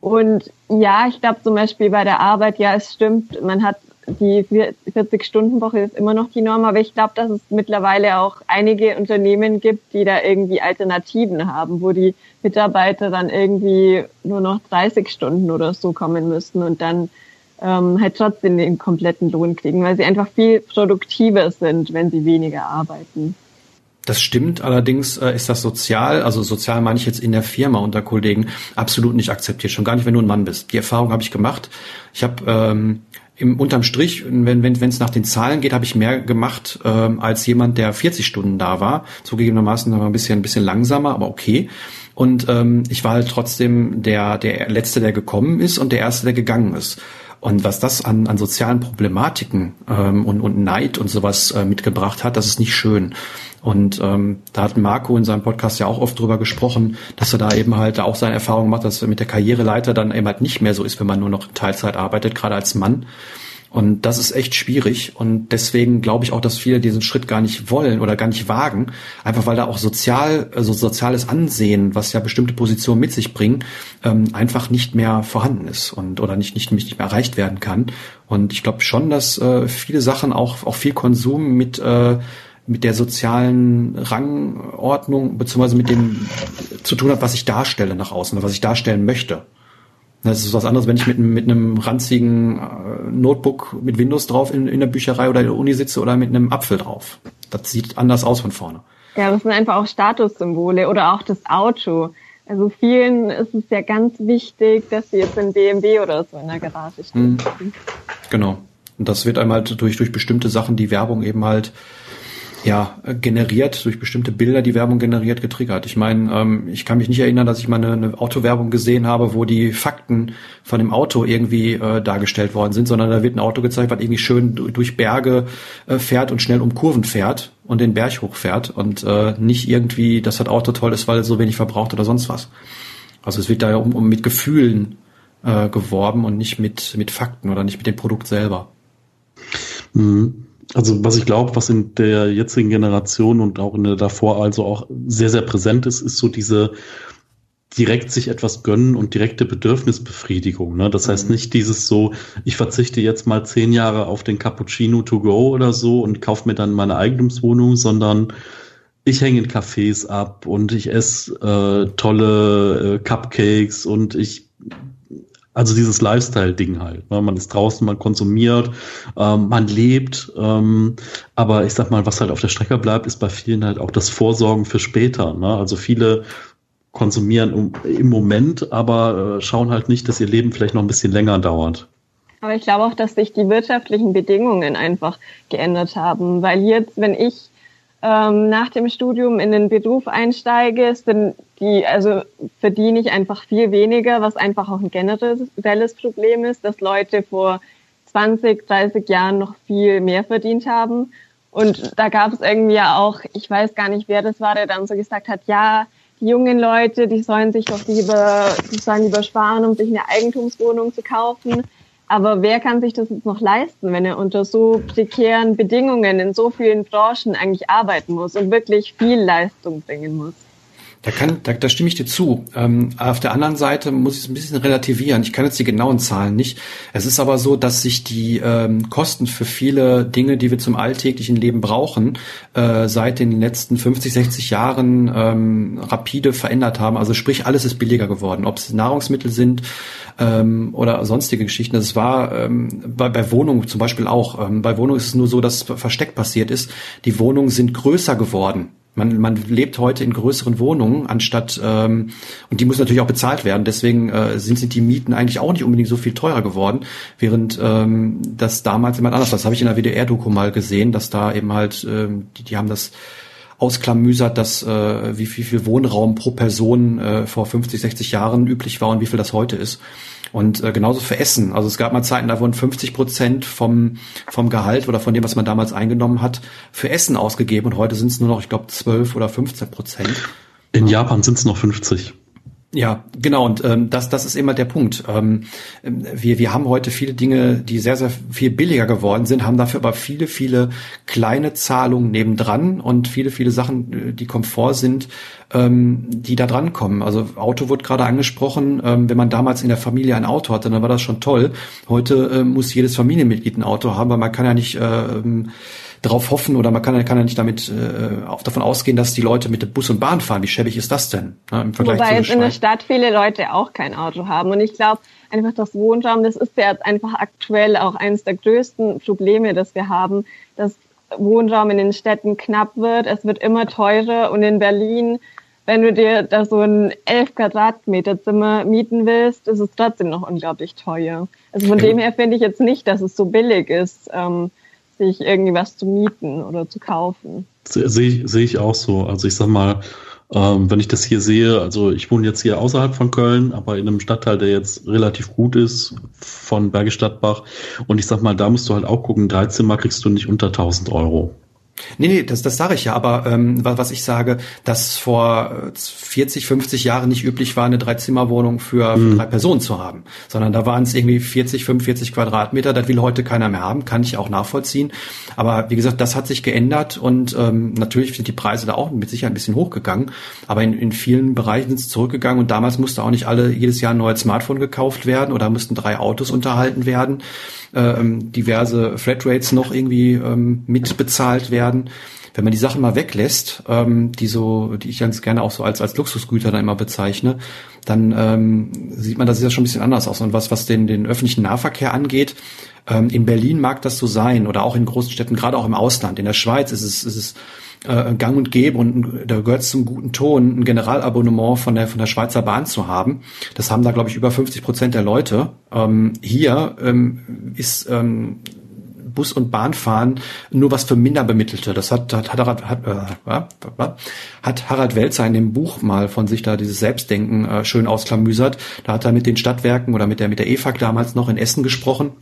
Und ja, ich glaube zum Beispiel bei der Arbeit, ja, es stimmt, man hat die 40-Stunden-Woche ist immer noch die Norm, aber ich glaube, dass es mittlerweile auch einige Unternehmen gibt, die da irgendwie Alternativen haben, wo die Mitarbeiter dann irgendwie nur noch 30 Stunden oder so kommen müssen und dann ähm, halt trotzdem den kompletten Lohn kriegen, weil sie einfach viel produktiver sind, wenn sie weniger arbeiten. Das stimmt, allerdings äh, ist das sozial, also sozial meine ich jetzt in der Firma unter Kollegen, absolut nicht akzeptiert, schon gar nicht, wenn du ein Mann bist. Die Erfahrung habe ich gemacht. Ich habe ähm, im unterm Strich, wenn wenn wenn es nach den Zahlen geht, habe ich mehr gemacht ähm, als jemand, der 40 Stunden da war. Zugegebenermaßen noch ein bisschen ein bisschen langsamer, aber okay. Und ähm, ich war halt trotzdem der der letzte, der gekommen ist und der erste, der gegangen ist. Und was das an, an sozialen Problematiken ähm, und, und Neid und sowas äh, mitgebracht hat, das ist nicht schön. Und ähm, da hat Marco in seinem Podcast ja auch oft drüber gesprochen, dass er da eben halt auch seine Erfahrung macht, dass er mit der Karriereleiter dann eben halt nicht mehr so ist, wenn man nur noch Teilzeit arbeitet, gerade als Mann. Und das ist echt schwierig. Und deswegen glaube ich auch, dass viele diesen Schritt gar nicht wollen oder gar nicht wagen. Einfach weil da auch sozial, also soziales Ansehen, was ja bestimmte Positionen mit sich bringen, ähm, einfach nicht mehr vorhanden ist und oder nicht, nicht, nicht mehr erreicht werden kann. Und ich glaube schon, dass äh, viele Sachen auch, auch viel Konsum mit, äh, mit der sozialen Rangordnung beziehungsweise mit dem zu tun hat, was ich darstelle nach außen was ich darstellen möchte. Das ist was anderes, wenn ich mit, mit einem ranzigen äh, Notebook mit Windows drauf in, in der Bücherei oder der Uni sitze oder mit einem Apfel drauf. Das sieht anders aus von vorne. Ja, das sind einfach auch Statussymbole oder auch das Auto. Also vielen ist es ja ganz wichtig, dass sie jetzt in BMW oder so in der Garage stehen. Mhm. Genau. Und das wird einmal halt durch, durch bestimmte Sachen, die Werbung eben halt ja, generiert, durch bestimmte Bilder, die Werbung generiert, getriggert. Ich meine, ähm, ich kann mich nicht erinnern, dass ich mal eine, eine Autowerbung gesehen habe, wo die Fakten von dem Auto irgendwie äh, dargestellt worden sind, sondern da wird ein Auto gezeigt, was irgendwie schön durch Berge äh, fährt und schnell um Kurven fährt und den Berg hochfährt und äh, nicht irgendwie, dass das Auto toll ist, weil es so wenig verbraucht oder sonst was. Also es wird da ja um, um mit Gefühlen äh, geworben und nicht mit, mit Fakten oder nicht mit dem Produkt selber. Mhm also was ich glaube, was in der jetzigen Generation und auch in der davor also auch sehr, sehr präsent ist, ist so diese direkt sich etwas gönnen und direkte Bedürfnisbefriedigung. Ne? Das heißt mhm. nicht dieses so, ich verzichte jetzt mal zehn Jahre auf den Cappuccino to go oder so und kaufe mir dann meine Eigentumswohnung, sondern ich hänge in Cafés ab und ich esse äh, tolle äh, Cupcakes und ich also dieses Lifestyle-Ding halt. Ne? Man ist draußen, man konsumiert, ähm, man lebt. Ähm, aber ich sag mal, was halt auf der Strecke bleibt, ist bei vielen halt auch das Vorsorgen für später. Ne? Also viele konsumieren um, im Moment, aber äh, schauen halt nicht, dass ihr Leben vielleicht noch ein bisschen länger dauert. Aber ich glaube auch, dass sich die wirtschaftlichen Bedingungen einfach geändert haben. Weil jetzt, wenn ich ähm, nach dem Studium in den Beruf einsteige, sind die, also verdiene ich einfach viel weniger, was einfach auch ein generelles Problem ist, dass Leute vor 20, 30 Jahren noch viel mehr verdient haben. Und da gab es irgendwie ja auch, ich weiß gar nicht, wer das war, der dann so gesagt hat, ja, die jungen Leute, die sollen sich doch lieber, die sollen lieber sparen, um sich eine Eigentumswohnung zu kaufen. Aber wer kann sich das jetzt noch leisten, wenn er unter so prekären Bedingungen in so vielen Branchen eigentlich arbeiten muss und wirklich viel Leistung bringen muss? Da, kann, da, da stimme ich dir zu. Ähm, auf der anderen Seite muss ich es ein bisschen relativieren. Ich kann jetzt die genauen Zahlen nicht. Es ist aber so, dass sich die ähm, Kosten für viele Dinge, die wir zum alltäglichen Leben brauchen, äh, seit den letzten 50, 60 Jahren ähm, rapide verändert haben. Also sprich, alles ist billiger geworden. Ob es Nahrungsmittel sind ähm, oder sonstige Geschichten. Das war ähm, bei, bei Wohnungen zum Beispiel auch. Ähm, bei Wohnungen ist es nur so, dass versteckt passiert ist. Die Wohnungen sind größer geworden man, man lebt heute in größeren Wohnungen, anstatt ähm, und die müssen natürlich auch bezahlt werden. Deswegen äh, sind, sind die Mieten eigentlich auch nicht unbedingt so viel teurer geworden, während ähm, das damals jemand anders war. Das habe ich in der WDR-Doku mal gesehen, dass da eben halt, ähm, die, die haben das ausklamüsert, dass äh, wie viel, viel Wohnraum pro Person äh, vor 50, 60 Jahren üblich war und wie viel das heute ist. Und äh, genauso für Essen. Also es gab mal Zeiten, da wurden 50 Prozent vom, vom Gehalt oder von dem, was man damals eingenommen hat, für Essen ausgegeben. Und heute sind es nur noch, ich glaube, 12 oder 15 Prozent. In Japan sind es noch 50. Ja, genau. Und ähm, das, das ist immer der Punkt. Ähm, wir, wir haben heute viele Dinge, die sehr, sehr viel billiger geworden sind, haben dafür aber viele, viele kleine Zahlungen nebendran und viele, viele Sachen, die Komfort sind, ähm, die da dran kommen. Also Auto wurde gerade angesprochen. Ähm, wenn man damals in der Familie ein Auto hatte, dann war das schon toll. Heute äh, muss jedes Familienmitglied ein Auto haben, weil man kann ja nicht äh, darauf hoffen oder man kann, kann ja nicht damit äh, auch davon ausgehen, dass die Leute mit Bus und Bahn fahren. Wie schäbig ist das denn? Ne, im Vergleich Wobei jetzt in der Stadt viele Leute auch kein Auto haben. Und ich glaube, einfach das Wohnraum, das ist ja jetzt einfach aktuell auch eines der größten Probleme, das wir haben, dass Wohnraum in den Städten knapp wird. Es wird immer teurer und in Berlin wenn du dir da so ein 11 Quadratmeter Zimmer mieten willst, ist es trotzdem noch unglaublich teuer. Also von ja. dem her finde ich jetzt nicht, dass es so billig ist, ähm, sich irgendwie was zu mieten oder zu kaufen. Sehe ich, sehe ich auch so. Also ich sag mal, ähm, wenn ich das hier sehe, also ich wohne jetzt hier außerhalb von Köln, aber in einem Stadtteil, der jetzt relativ gut ist, von Bergisch Stadtbach. Und ich sag mal, da musst du halt auch gucken, drei Zimmer kriegst du nicht unter 1000 Euro. Nee, nee, das, das sage ich ja, aber ähm, was ich sage, dass vor 40, 50 Jahren nicht üblich war, eine Dreizimmerwohnung für, mhm. für drei Personen zu haben, sondern da waren es irgendwie 40, 45 Quadratmeter, das will heute keiner mehr haben, kann ich auch nachvollziehen. Aber wie gesagt, das hat sich geändert und ähm, natürlich sind die Preise da auch mit Sicherheit ein bisschen hochgegangen, aber in, in vielen Bereichen sind es zurückgegangen und damals musste auch nicht alle jedes Jahr ein neues Smartphone gekauft werden oder mussten drei Autos unterhalten werden ähm, diverse Flatrates noch irgendwie ähm, mitbezahlt werden. Wenn man die Sachen mal weglässt, ähm, die so, die ich ganz gerne auch so als als Luxusgüter dann immer bezeichne, dann ähm, sieht man, das ist ja schon ein bisschen anders aus. Und was was den den öffentlichen Nahverkehr angeht, ähm, in Berlin mag das so sein oder auch in großen Städten, gerade auch im Ausland. In der Schweiz ist es ist es äh, gang und gäbe und da gehört es zum guten Ton, ein Generalabonnement von der, von der Schweizer Bahn zu haben. Das haben da, glaube ich, über 50 Prozent der Leute. Ähm, hier ähm, ist ähm, Bus- und Bahnfahren nur was für Minderbemittelte. Das hat, hat, hat, hat, äh, hat Harald Welzer in dem Buch mal von sich da dieses Selbstdenken äh, schön ausklamüsert. Da hat er mit den Stadtwerken oder mit der, mit der EFAG damals noch in Essen gesprochen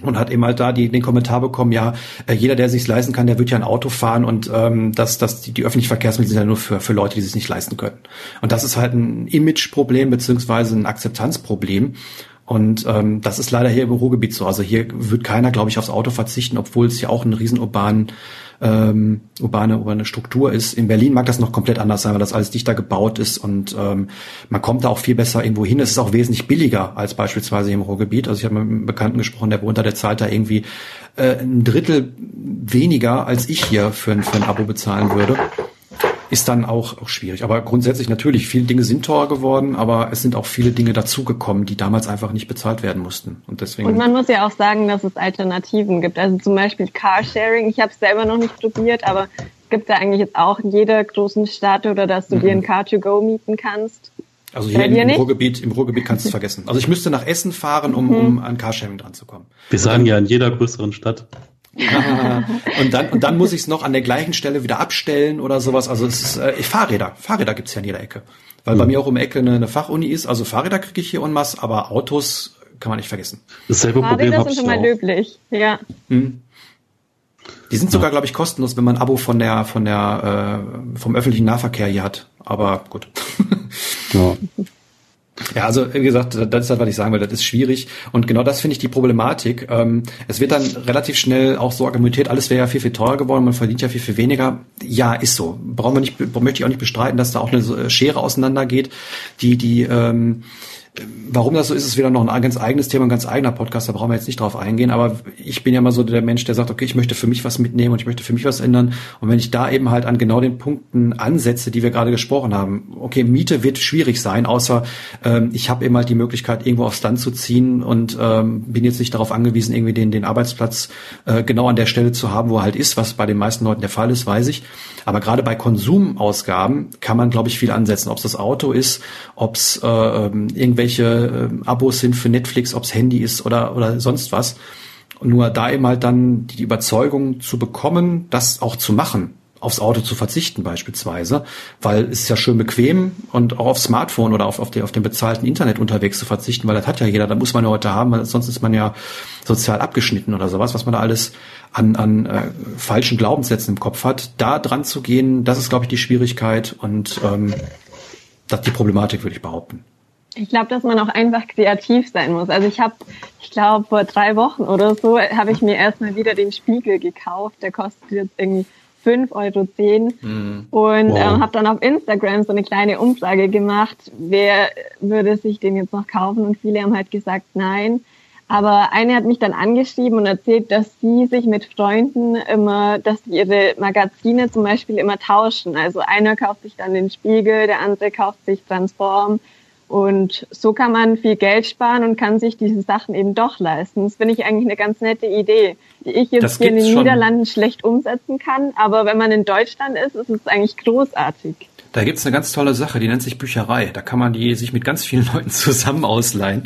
und hat eben halt da die, den Kommentar bekommen, ja, äh, jeder, der sich leisten kann, der wird ja ein Auto fahren und ähm, dass das, die, die öffentlichen Verkehrsmittel sind ja nur für, für Leute, die sich nicht leisten können. Und das ist halt ein Imageproblem beziehungsweise ein Akzeptanzproblem. Und ähm, das ist leider hier im Ruhrgebiet so. Also hier wird keiner, glaube ich, aufs Auto verzichten, obwohl es ja auch einen riesen urbanen ähm, urbane, urbane Struktur ist. In Berlin mag das noch komplett anders sein, weil das alles dichter gebaut ist und ähm, man kommt da auch viel besser irgendwo hin. Es ist auch wesentlich billiger als beispielsweise im Ruhrgebiet. Also ich habe mit einem Bekannten gesprochen, der wohnt da, der zahlt da irgendwie äh, ein Drittel weniger, als ich hier für ein, für ein Abo bezahlen würde ist dann auch, auch schwierig. Aber grundsätzlich natürlich, viele Dinge sind teurer geworden, aber es sind auch viele Dinge dazugekommen, die damals einfach nicht bezahlt werden mussten. Und deswegen. Und man muss ja auch sagen, dass es Alternativen gibt. Also zum Beispiel Carsharing. Ich habe es selber noch nicht probiert, aber es gibt da eigentlich jetzt auch in jeder großen Stadt oder dass du mhm. dir ein Car to go mieten kannst. Also hier im, im Ruhrgebiet, im Ruhrgebiet kannst du es vergessen. Also ich müsste nach Essen fahren, um, mhm. um an Carsharing dran zu kommen. Wir sagen ja in jeder größeren Stadt. und dann und dann muss ich es noch an der gleichen Stelle wieder abstellen oder sowas. Also es ist äh, Fahrräder. Fahrräder gibt's ja in jeder Ecke. Weil mhm. bei mir auch um Ecke eine, eine Fachuni ist. Also Fahrräder kriege ich hier en masse, aber Autos kann man nicht vergessen. Dasselbe Fahrräder Problem sind schon mal löblich, ja. Hm. Die sind sogar, glaube ich, kostenlos, wenn man ein Abo von der, von der, äh, vom öffentlichen Nahverkehr hier hat. Aber gut. ja. Ja, also wie gesagt, das ist halt, was ich sagen will, das ist schwierig. Und genau das finde ich die Problematik. Ähm, es wird dann relativ schnell auch so argumentiert, alles wäre ja viel, viel teurer geworden, man verdient ja viel, viel weniger. Ja, ist so. Brauchen wir nicht, möchte ich auch nicht bestreiten, dass da auch eine Schere auseinandergeht, die, die ähm, Warum das so ist, ist wieder noch ein ganz eigenes Thema, ein ganz eigener Podcast, da brauchen wir jetzt nicht drauf eingehen, aber ich bin ja mal so der Mensch, der sagt, okay, ich möchte für mich was mitnehmen und ich möchte für mich was ändern. Und wenn ich da eben halt an genau den Punkten ansetze, die wir gerade gesprochen haben, okay, Miete wird schwierig sein, außer ähm, ich habe eben halt die Möglichkeit, irgendwo aufs Land zu ziehen und ähm, bin jetzt nicht darauf angewiesen, irgendwie den, den Arbeitsplatz äh, genau an der Stelle zu haben, wo er halt ist, was bei den meisten Leuten der Fall ist, weiß ich. Aber gerade bei Konsumausgaben kann man, glaube ich, viel ansetzen. Ob es das Auto ist, ob es äh, ähm, irgendwelche äh, Abos sind für Netflix, ob es Handy ist oder, oder sonst was. Und nur da eben halt dann die Überzeugung zu bekommen, das auch zu machen aufs Auto zu verzichten beispielsweise, weil es ist ja schön bequem und auch aufs Smartphone oder auf, auf, die, auf dem bezahlten Internet unterwegs zu verzichten, weil das hat ja jeder, da muss man ja heute haben, weil sonst ist man ja sozial abgeschnitten oder sowas, was man da alles an, an äh, falschen Glaubenssätzen im Kopf hat. Da dran zu gehen, das ist, glaube ich, die Schwierigkeit und ähm, Das die Problematik, würde ich behaupten. Ich glaube, dass man auch einfach kreativ sein muss. Also ich habe, ich glaube, vor drei Wochen oder so habe ich mir erstmal wieder den Spiegel gekauft. Der kostet jetzt irgendwie 5,10 Euro. Mhm. Und wow. ähm, habe dann auf Instagram so eine kleine Umfrage gemacht, wer würde sich den jetzt noch kaufen? Und viele haben halt gesagt, nein. Aber eine hat mich dann angeschrieben und erzählt, dass sie sich mit Freunden immer, dass sie ihre Magazine zum Beispiel immer tauschen. Also einer kauft sich dann den Spiegel, der andere kauft sich Transform und so kann man viel Geld sparen und kann sich diese Sachen eben doch leisten. Das finde ich eigentlich eine ganz nette Idee, die ich jetzt hier in den schon. Niederlanden schlecht umsetzen kann. Aber wenn man in Deutschland ist, ist es eigentlich großartig. Da gibt's eine ganz tolle Sache, die nennt sich Bücherei. Da kann man die sich mit ganz vielen Leuten zusammen ausleihen.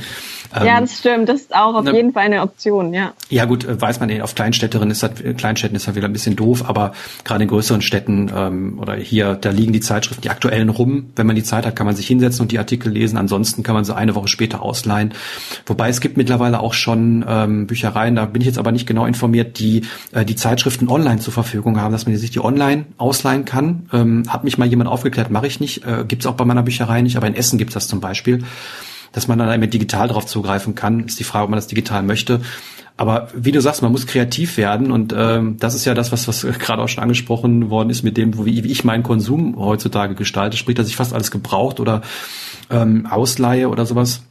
Ja, ähm, das stimmt. Das ist auch auf ne, jeden Fall eine Option, ja. Ja, gut, äh, weiß man, auf Kleinstädterinnen ist das, Kleinstädten ist das wieder ein bisschen doof, aber gerade in größeren Städten ähm, oder hier, da liegen die Zeitschriften, die aktuellen rum. Wenn man die Zeit hat, kann man sich hinsetzen und die Artikel lesen. Ansonsten kann man sie eine Woche später ausleihen. Wobei es gibt mittlerweile auch schon ähm, Büchereien, da bin ich jetzt aber nicht genau informiert, die äh, die Zeitschriften online zur Verfügung haben, dass man sich die online ausleihen kann. Ähm, hat mich mal jemand aufgeklärt, mache ich nicht. Äh, gibt's auch bei meiner Bücherei nicht, aber in Essen gibt's das zum Beispiel dass man dann einmal digital darauf zugreifen kann. Ist die Frage, ob man das digital möchte. Aber wie du sagst, man muss kreativ werden und ähm, das ist ja das, was, was gerade auch schon angesprochen worden ist mit dem, wie, wie ich meinen Konsum heutzutage gestalte. Sprich, dass ich fast alles gebraucht oder ähm, ausleihe oder sowas.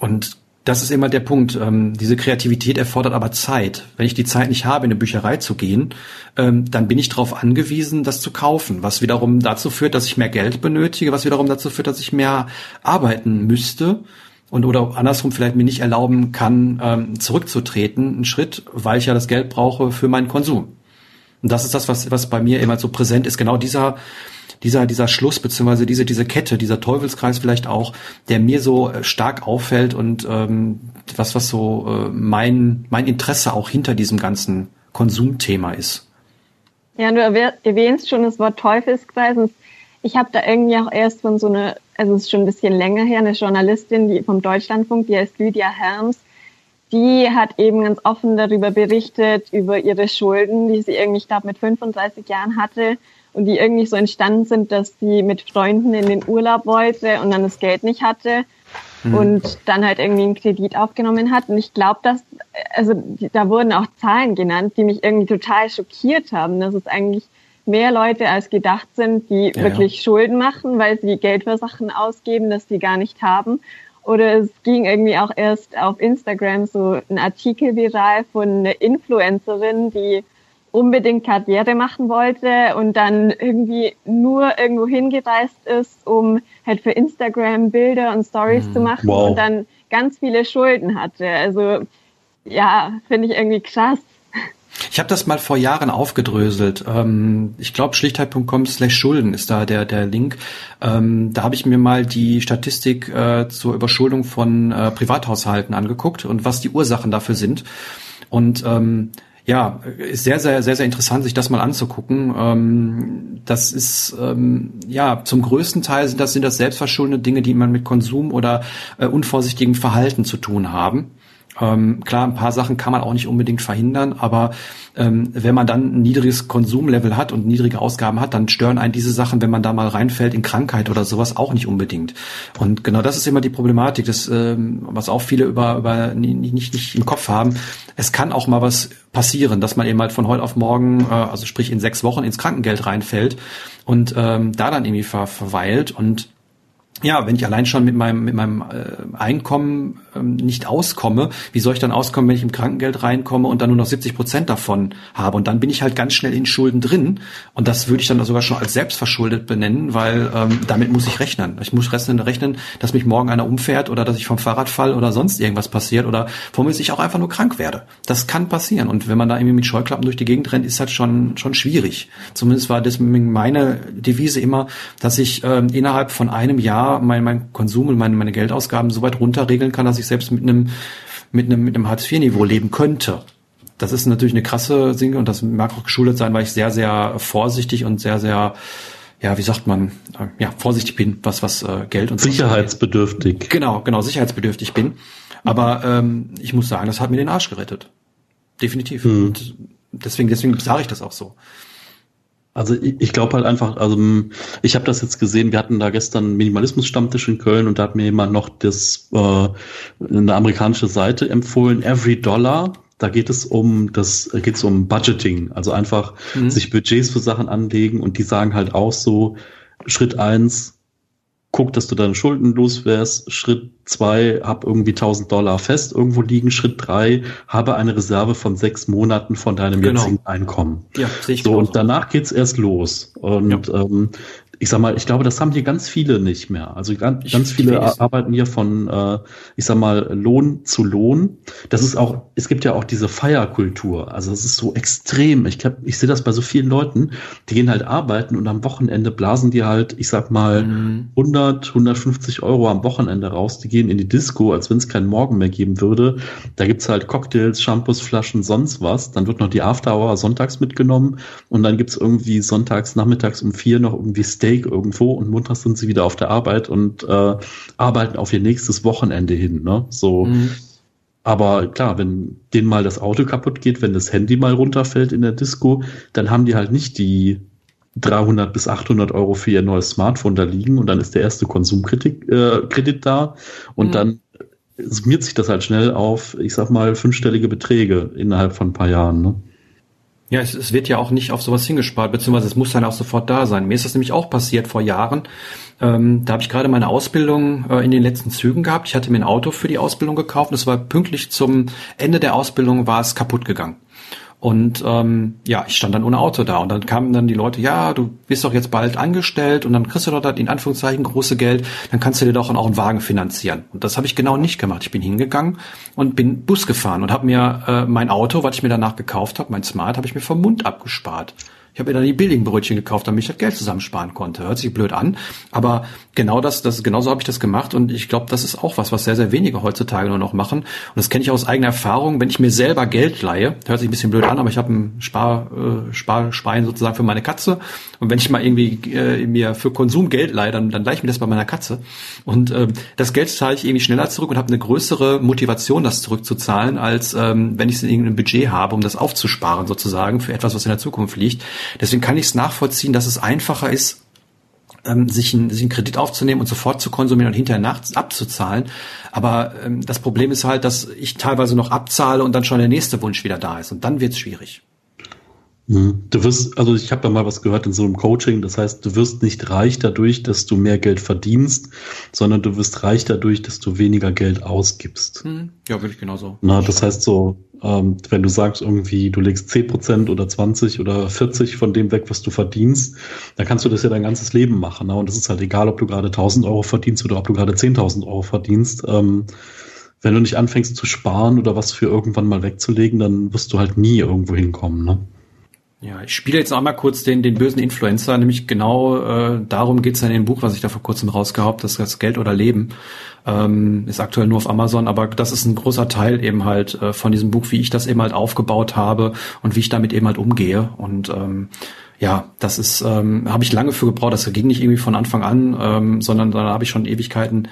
Und das ist immer der Punkt. Ähm, diese Kreativität erfordert aber Zeit. Wenn ich die Zeit nicht habe, in eine Bücherei zu gehen, ähm, dann bin ich darauf angewiesen, das zu kaufen, was wiederum dazu führt, dass ich mehr Geld benötige, was wiederum dazu führt, dass ich mehr arbeiten müsste und oder andersrum vielleicht mir nicht erlauben kann, ähm, zurückzutreten, einen Schritt, weil ich ja das Geld brauche für meinen Konsum. Und das ist das, was, was bei mir immer so präsent ist. Genau dieser, dieser, dieser Schluss, beziehungsweise diese, diese Kette, dieser Teufelskreis vielleicht auch, der mir so äh, stark auffällt und ähm, was, was so äh, mein, mein Interesse auch hinter diesem ganzen Konsumthema ist. Ja, du erwähnst schon das Wort Teufelskreis. Ich habe da irgendwie auch erst von so einer, also es ist schon ein bisschen länger her, eine Journalistin die vom Deutschlandfunk, die heißt Lydia Herms, die hat eben ganz offen darüber berichtet, über ihre Schulden, die sie irgendwie, ich glaube, mit 35 Jahren hatte und die irgendwie so entstanden sind, dass sie mit Freunden in den Urlaub wollte und dann das Geld nicht hatte mhm. und dann halt irgendwie einen Kredit aufgenommen hat. Und ich glaube, dass, also da wurden auch Zahlen genannt, die mich irgendwie total schockiert haben, dass es eigentlich mehr Leute als gedacht sind, die ja, wirklich ja. Schulden machen, weil sie Geld für Sachen ausgeben, das sie gar nicht haben. Oder es ging irgendwie auch erst auf Instagram so ein Artikel viral von einer Influencerin, die unbedingt Karriere machen wollte und dann irgendwie nur irgendwo hingereist ist, um halt für Instagram Bilder und Stories mhm. zu machen wow. und dann ganz viele Schulden hatte. Also ja, finde ich irgendwie krass. Ich habe das mal vor Jahren aufgedröselt. Ähm, ich glaube, schlichtheit.com slash Schulden ist da der, der Link. Ähm, da habe ich mir mal die Statistik äh, zur Überschuldung von äh, Privathaushalten angeguckt und was die Ursachen dafür sind. Und ähm, ja, ist sehr, sehr, sehr, sehr interessant, sich das mal anzugucken. Ähm, das ist ähm, ja zum größten Teil sind das sind das selbstverschuldete Dinge, die man mit Konsum oder äh, unvorsichtigem Verhalten zu tun haben. Ähm, klar, ein paar Sachen kann man auch nicht unbedingt verhindern, aber ähm, wenn man dann ein niedriges Konsumlevel hat und niedrige Ausgaben hat, dann stören einen diese Sachen, wenn man da mal reinfällt in Krankheit oder sowas, auch nicht unbedingt. Und genau das ist immer die Problematik, das, ähm, was auch viele über, über nicht, nicht, im Kopf haben. Es kann auch mal was passieren, dass man eben halt von heute auf morgen, äh, also sprich in sechs Wochen ins Krankengeld reinfällt und ähm, da dann irgendwie ver verweilt und ja, wenn ich allein schon mit meinem, mit meinem äh, Einkommen ähm, nicht auskomme, wie soll ich dann auskommen, wenn ich im Krankengeld reinkomme und dann nur noch 70 Prozent davon habe? Und dann bin ich halt ganz schnell in Schulden drin. Und das würde ich dann sogar schon als selbstverschuldet benennen, weil ähm, damit muss ich rechnen. Ich muss rechnen, rechnen, dass mich morgen einer umfährt oder dass ich vom Fahrrad fall oder sonst irgendwas passiert oder womit ich auch einfach nur krank werde. Das kann passieren. Und wenn man da irgendwie mit Scheuklappen durch die Gegend rennt, ist das schon, schon schwierig. Zumindest war das meine Devise immer, dass ich ähm, innerhalb von einem Jahr mein, mein Konsum und meine, meine Geldausgaben so weit runterregeln kann, dass ich selbst mit einem mit einem, mit einem Hartz-IV-Niveau leben könnte. Das ist natürlich eine krasse Singe und das mag auch geschuldet sein, weil ich sehr, sehr vorsichtig und sehr, sehr, ja, wie sagt man, äh, ja, vorsichtig bin, was, was äh, Geld und Sicherheitsbedürftig. Genau, genau, sicherheitsbedürftig bin. Aber ähm, ich muss sagen, das hat mir den Arsch gerettet. Definitiv. Hm. Und deswegen, deswegen sage ich das auch so. Also ich, ich glaube halt einfach, also ich habe das jetzt gesehen, wir hatten da gestern Minimalismus-Stammtisch in Köln und da hat mir jemand noch das äh, eine amerikanische Seite empfohlen, Every Dollar. Da geht es um das geht es um Budgeting, also einfach mhm. sich Budgets für Sachen anlegen und die sagen halt auch so Schritt eins guck, dass du deine Schulden loswärst. Schritt zwei, hab irgendwie 1000 Dollar fest irgendwo liegen. Schritt drei, habe eine Reserve von sechs Monaten von deinem genau. jetzigen Einkommen. Ja, sehe ich So, und danach geht's erst los. Und ja. ähm, ich sag mal, ich glaube, das haben hier ganz viele nicht mehr. Also ganz, ganz viele arbeiten hier von, äh, ich sag mal, Lohn zu Lohn. Das ist auch, es gibt ja auch diese Feierkultur. Also es ist so extrem. Ich, hab, ich sehe das bei so vielen Leuten, die gehen halt arbeiten und am Wochenende blasen die halt, ich sag mal, mhm. 100, 150 Euro am Wochenende raus. Die gehen in die Disco, als wenn es keinen Morgen mehr geben würde. Da gibt's halt Cocktails, Shampoos, Flaschen, sonst was. Dann wird noch die After Hour sonntags mitgenommen und dann gibt's irgendwie sonntags, nachmittags um vier noch irgendwie Steak Steak irgendwo und montags sind sie wieder auf der Arbeit und äh, arbeiten auf ihr nächstes Wochenende hin. Ne? So. Mhm. Aber klar, wenn denen mal das Auto kaputt geht, wenn das Handy mal runterfällt in der Disco, dann haben die halt nicht die 300 bis 800 Euro für ihr neues Smartphone da liegen und dann ist der erste Konsumkredit äh, Kredit da und mhm. dann summiert sich das halt schnell auf, ich sag mal, fünfstellige Beträge innerhalb von ein paar Jahren. Ne? Ja, es, es wird ja auch nicht auf sowas hingespart, beziehungsweise es muss dann auch sofort da sein. Mir ist das nämlich auch passiert vor Jahren. Ähm, da habe ich gerade meine Ausbildung äh, in den letzten Zügen gehabt. Ich hatte mir ein Auto für die Ausbildung gekauft und es war pünktlich zum Ende der Ausbildung war es kaputt gegangen. Und ähm, ja, ich stand dann ohne Auto da und dann kamen dann die Leute, ja, du bist doch jetzt bald angestellt und dann kriegst du dort in Anführungszeichen große Geld, dann kannst du dir doch auch einen Wagen finanzieren. Und das habe ich genau nicht gemacht. Ich bin hingegangen und bin Bus gefahren und habe mir äh, mein Auto, was ich mir danach gekauft habe, mein Smart, habe ich mir vom Mund abgespart. Ich habe mir dann die billigen Brötchen gekauft, damit ich das Geld zusammensparen konnte. Hört sich blöd an, aber genau das, das genauso habe ich das gemacht und ich glaube, das ist auch was, was sehr, sehr wenige heutzutage nur noch machen. Und das kenne ich aus eigener Erfahrung. Wenn ich mir selber Geld leihe, hört sich ein bisschen blöd an, aber ich habe ein Spar, äh, Sparschwein sozusagen für meine Katze. Und wenn ich mal irgendwie äh, mir für Konsum Geld leihe, dann, dann leihe ich mir das bei meiner Katze. Und äh, das Geld zahle ich irgendwie schneller zurück und habe eine größere Motivation, das zurückzuzahlen, als ähm, wenn ich es in irgendeinem Budget habe, um das aufzusparen sozusagen für etwas, was in der Zukunft liegt. Deswegen kann ich es nachvollziehen, dass es einfacher ist, ähm, sich, einen, sich einen Kredit aufzunehmen und sofort zu konsumieren und hinterher nachts abzuzahlen. Aber ähm, das Problem ist halt, dass ich teilweise noch abzahle und dann schon der nächste Wunsch wieder da ist. Und dann wird es schwierig. Mhm. Du wirst, also ich habe da mal was gehört in so einem Coaching, das heißt, du wirst nicht reich dadurch, dass du mehr Geld verdienst, sondern du wirst reich dadurch, dass du weniger Geld ausgibst. Mhm. Ja, würde ich genauso. Na, das heißt so, ähm, wenn du sagst irgendwie, du legst 10% oder 20 oder 40 von dem weg, was du verdienst, dann kannst du das ja dein ganzes Leben machen. Ne? Und das ist halt egal, ob du gerade 1000 Euro verdienst oder ob du gerade 10.000 Euro verdienst. Ähm, wenn du nicht anfängst zu sparen oder was für irgendwann mal wegzulegen, dann wirst du halt nie irgendwo hinkommen. Ne? Ja, ich spiele jetzt auch mal kurz den, den bösen Influencer, nämlich genau äh, darum geht's ja in dem Buch, was ich da vor kurzem rausgehabt, das das Geld oder Leben. Ähm, ist aktuell nur auf Amazon, aber das ist ein großer Teil eben halt äh, von diesem Buch, wie ich das eben halt aufgebaut habe und wie ich damit eben halt umgehe. Und ähm, ja, das ist, ähm, habe ich lange für gebraucht. Das ging nicht irgendwie von Anfang an, ähm, sondern da habe ich schon Ewigkeiten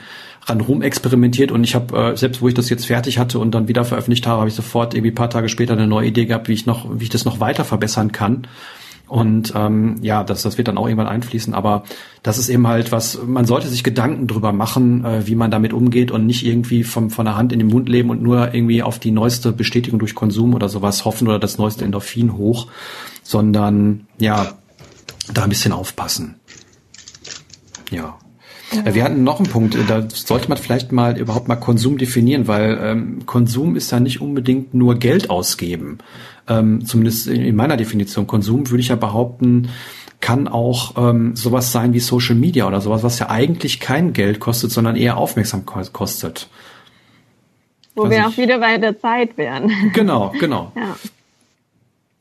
ran rum experimentiert und ich habe äh, selbst wo ich das jetzt fertig hatte und dann wieder veröffentlicht habe, habe ich sofort irgendwie paar Tage später eine neue Idee gehabt, wie ich noch, wie ich das noch weiter verbessern kann. Und ähm, ja, das, das wird dann auch irgendwann einfließen, aber das ist eben halt was, man sollte sich Gedanken drüber machen, äh, wie man damit umgeht und nicht irgendwie vom, von der Hand in den Mund leben und nur irgendwie auf die neueste Bestätigung durch Konsum oder sowas hoffen oder das neueste Endorphin hoch, sondern ja, da ein bisschen aufpassen. Ja. Ja. Wir hatten noch einen Punkt, da sollte man vielleicht mal überhaupt mal Konsum definieren, weil ähm, Konsum ist ja nicht unbedingt nur Geld ausgeben. Ähm, zumindest in, in meiner Definition. Konsum würde ich ja behaupten, kann auch ähm, sowas sein wie Social Media oder sowas, was ja eigentlich kein Geld kostet, sondern eher Aufmerksamkeit kostet. Wo also wir auch wieder bei der Zeit wären. Genau, genau. ja.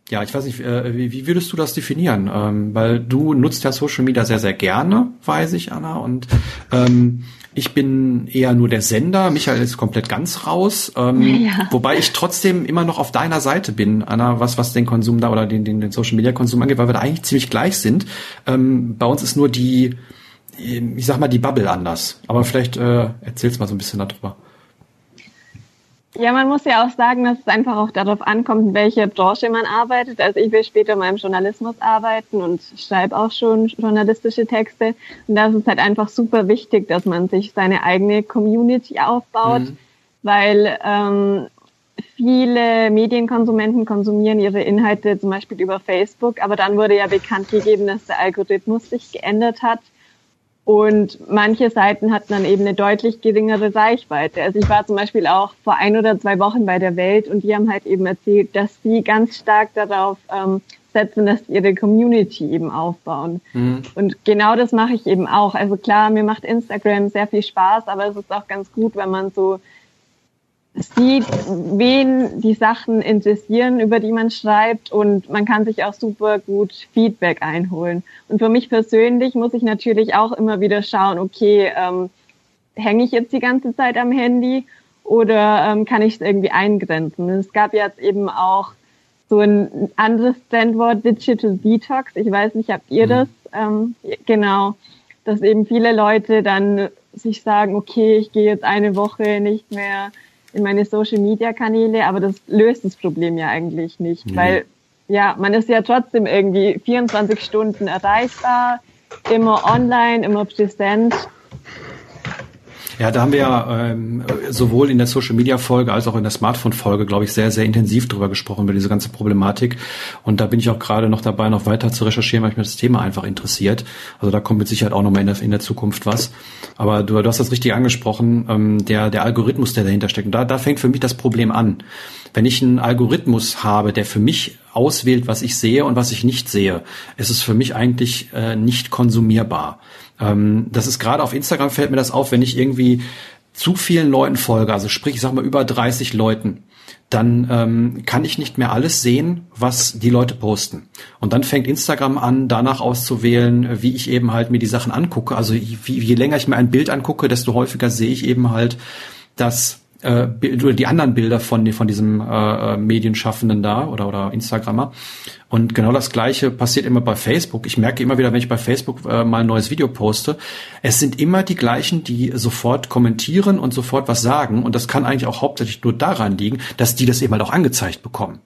Ja, ich weiß nicht, äh, wie, wie würdest du das definieren? Ähm, weil du nutzt ja Social Media sehr, sehr gerne, weiß ich, Anna. Und ähm, ich bin eher nur der Sender. Michael ist komplett ganz raus. Ähm, ja. Wobei ich trotzdem immer noch auf deiner Seite bin, Anna, was, was den Konsum da oder den, den, den Social Media Konsum angeht, weil wir da eigentlich ziemlich gleich sind. Ähm, bei uns ist nur die, ich sag mal, die Bubble anders. Aber vielleicht äh, erzählst mal so ein bisschen darüber. Ja, man muss ja auch sagen, dass es einfach auch darauf ankommt, in welcher Branche man arbeitet. Also ich will später mal im Journalismus arbeiten und schreibe auch schon journalistische Texte. Und da ist es halt einfach super wichtig, dass man sich seine eigene Community aufbaut, mhm. weil ähm, viele Medienkonsumenten konsumieren ihre Inhalte zum Beispiel über Facebook, aber dann wurde ja bekannt gegeben, dass der Algorithmus sich geändert hat und manche Seiten hatten dann eben eine deutlich geringere Reichweite. Also ich war zum Beispiel auch vor ein oder zwei Wochen bei der Welt und die haben halt eben erzählt, dass sie ganz stark darauf ähm, setzen, dass ihre Community eben aufbauen. Mhm. Und genau das mache ich eben auch. Also klar, mir macht Instagram sehr viel Spaß, aber es ist auch ganz gut, wenn man so sieht, wen die Sachen interessieren, über die man schreibt und man kann sich auch super gut Feedback einholen. Und für mich persönlich muss ich natürlich auch immer wieder schauen, okay, ähm, hänge ich jetzt die ganze Zeit am Handy oder ähm, kann ich es irgendwie eingrenzen? Es gab jetzt eben auch so ein anderes Trendwort, Digital Detox. Ich weiß nicht, habt ihr mhm. das? Ähm, genau, dass eben viele Leute dann sich sagen, okay, ich gehe jetzt eine Woche nicht mehr in meine Social Media Kanäle, aber das löst das Problem ja eigentlich nicht, mhm. weil ja, man ist ja trotzdem irgendwie 24 Stunden erreichbar, immer online, immer präsent ja, da haben wir ja ähm, sowohl in der Social Media Folge als auch in der Smartphone Folge, glaube ich, sehr, sehr intensiv drüber gesprochen, über diese ganze Problematik. Und da bin ich auch gerade noch dabei, noch weiter zu recherchieren, weil mich das Thema einfach interessiert. Also da kommt mit Sicherheit auch nochmal in der, in der Zukunft was. Aber du, du hast das richtig angesprochen, ähm, der, der Algorithmus, der dahinter steckt. Und da, da fängt für mich das Problem an. Wenn ich einen Algorithmus habe, der für mich auswählt, was ich sehe und was ich nicht sehe, ist es für mich eigentlich äh, nicht konsumierbar. Ähm, das ist gerade auf Instagram fällt mir das auf, wenn ich irgendwie zu vielen Leuten folge, also sprich, ich sag mal über 30 Leuten, dann ähm, kann ich nicht mehr alles sehen, was die Leute posten. Und dann fängt Instagram an, danach auszuwählen, wie ich eben halt mir die Sachen angucke. Also je, je länger ich mir ein Bild angucke, desto häufiger sehe ich eben halt, dass äh, die anderen Bilder von, von diesem äh, äh, Medienschaffenden da oder, oder Instagrammer. Und genau das Gleiche passiert immer bei Facebook. Ich merke immer wieder, wenn ich bei Facebook äh, mal ein neues Video poste, es sind immer die gleichen, die sofort kommentieren und sofort was sagen. Und das kann eigentlich auch hauptsächlich nur daran liegen, dass die das eben halt auch angezeigt bekommen.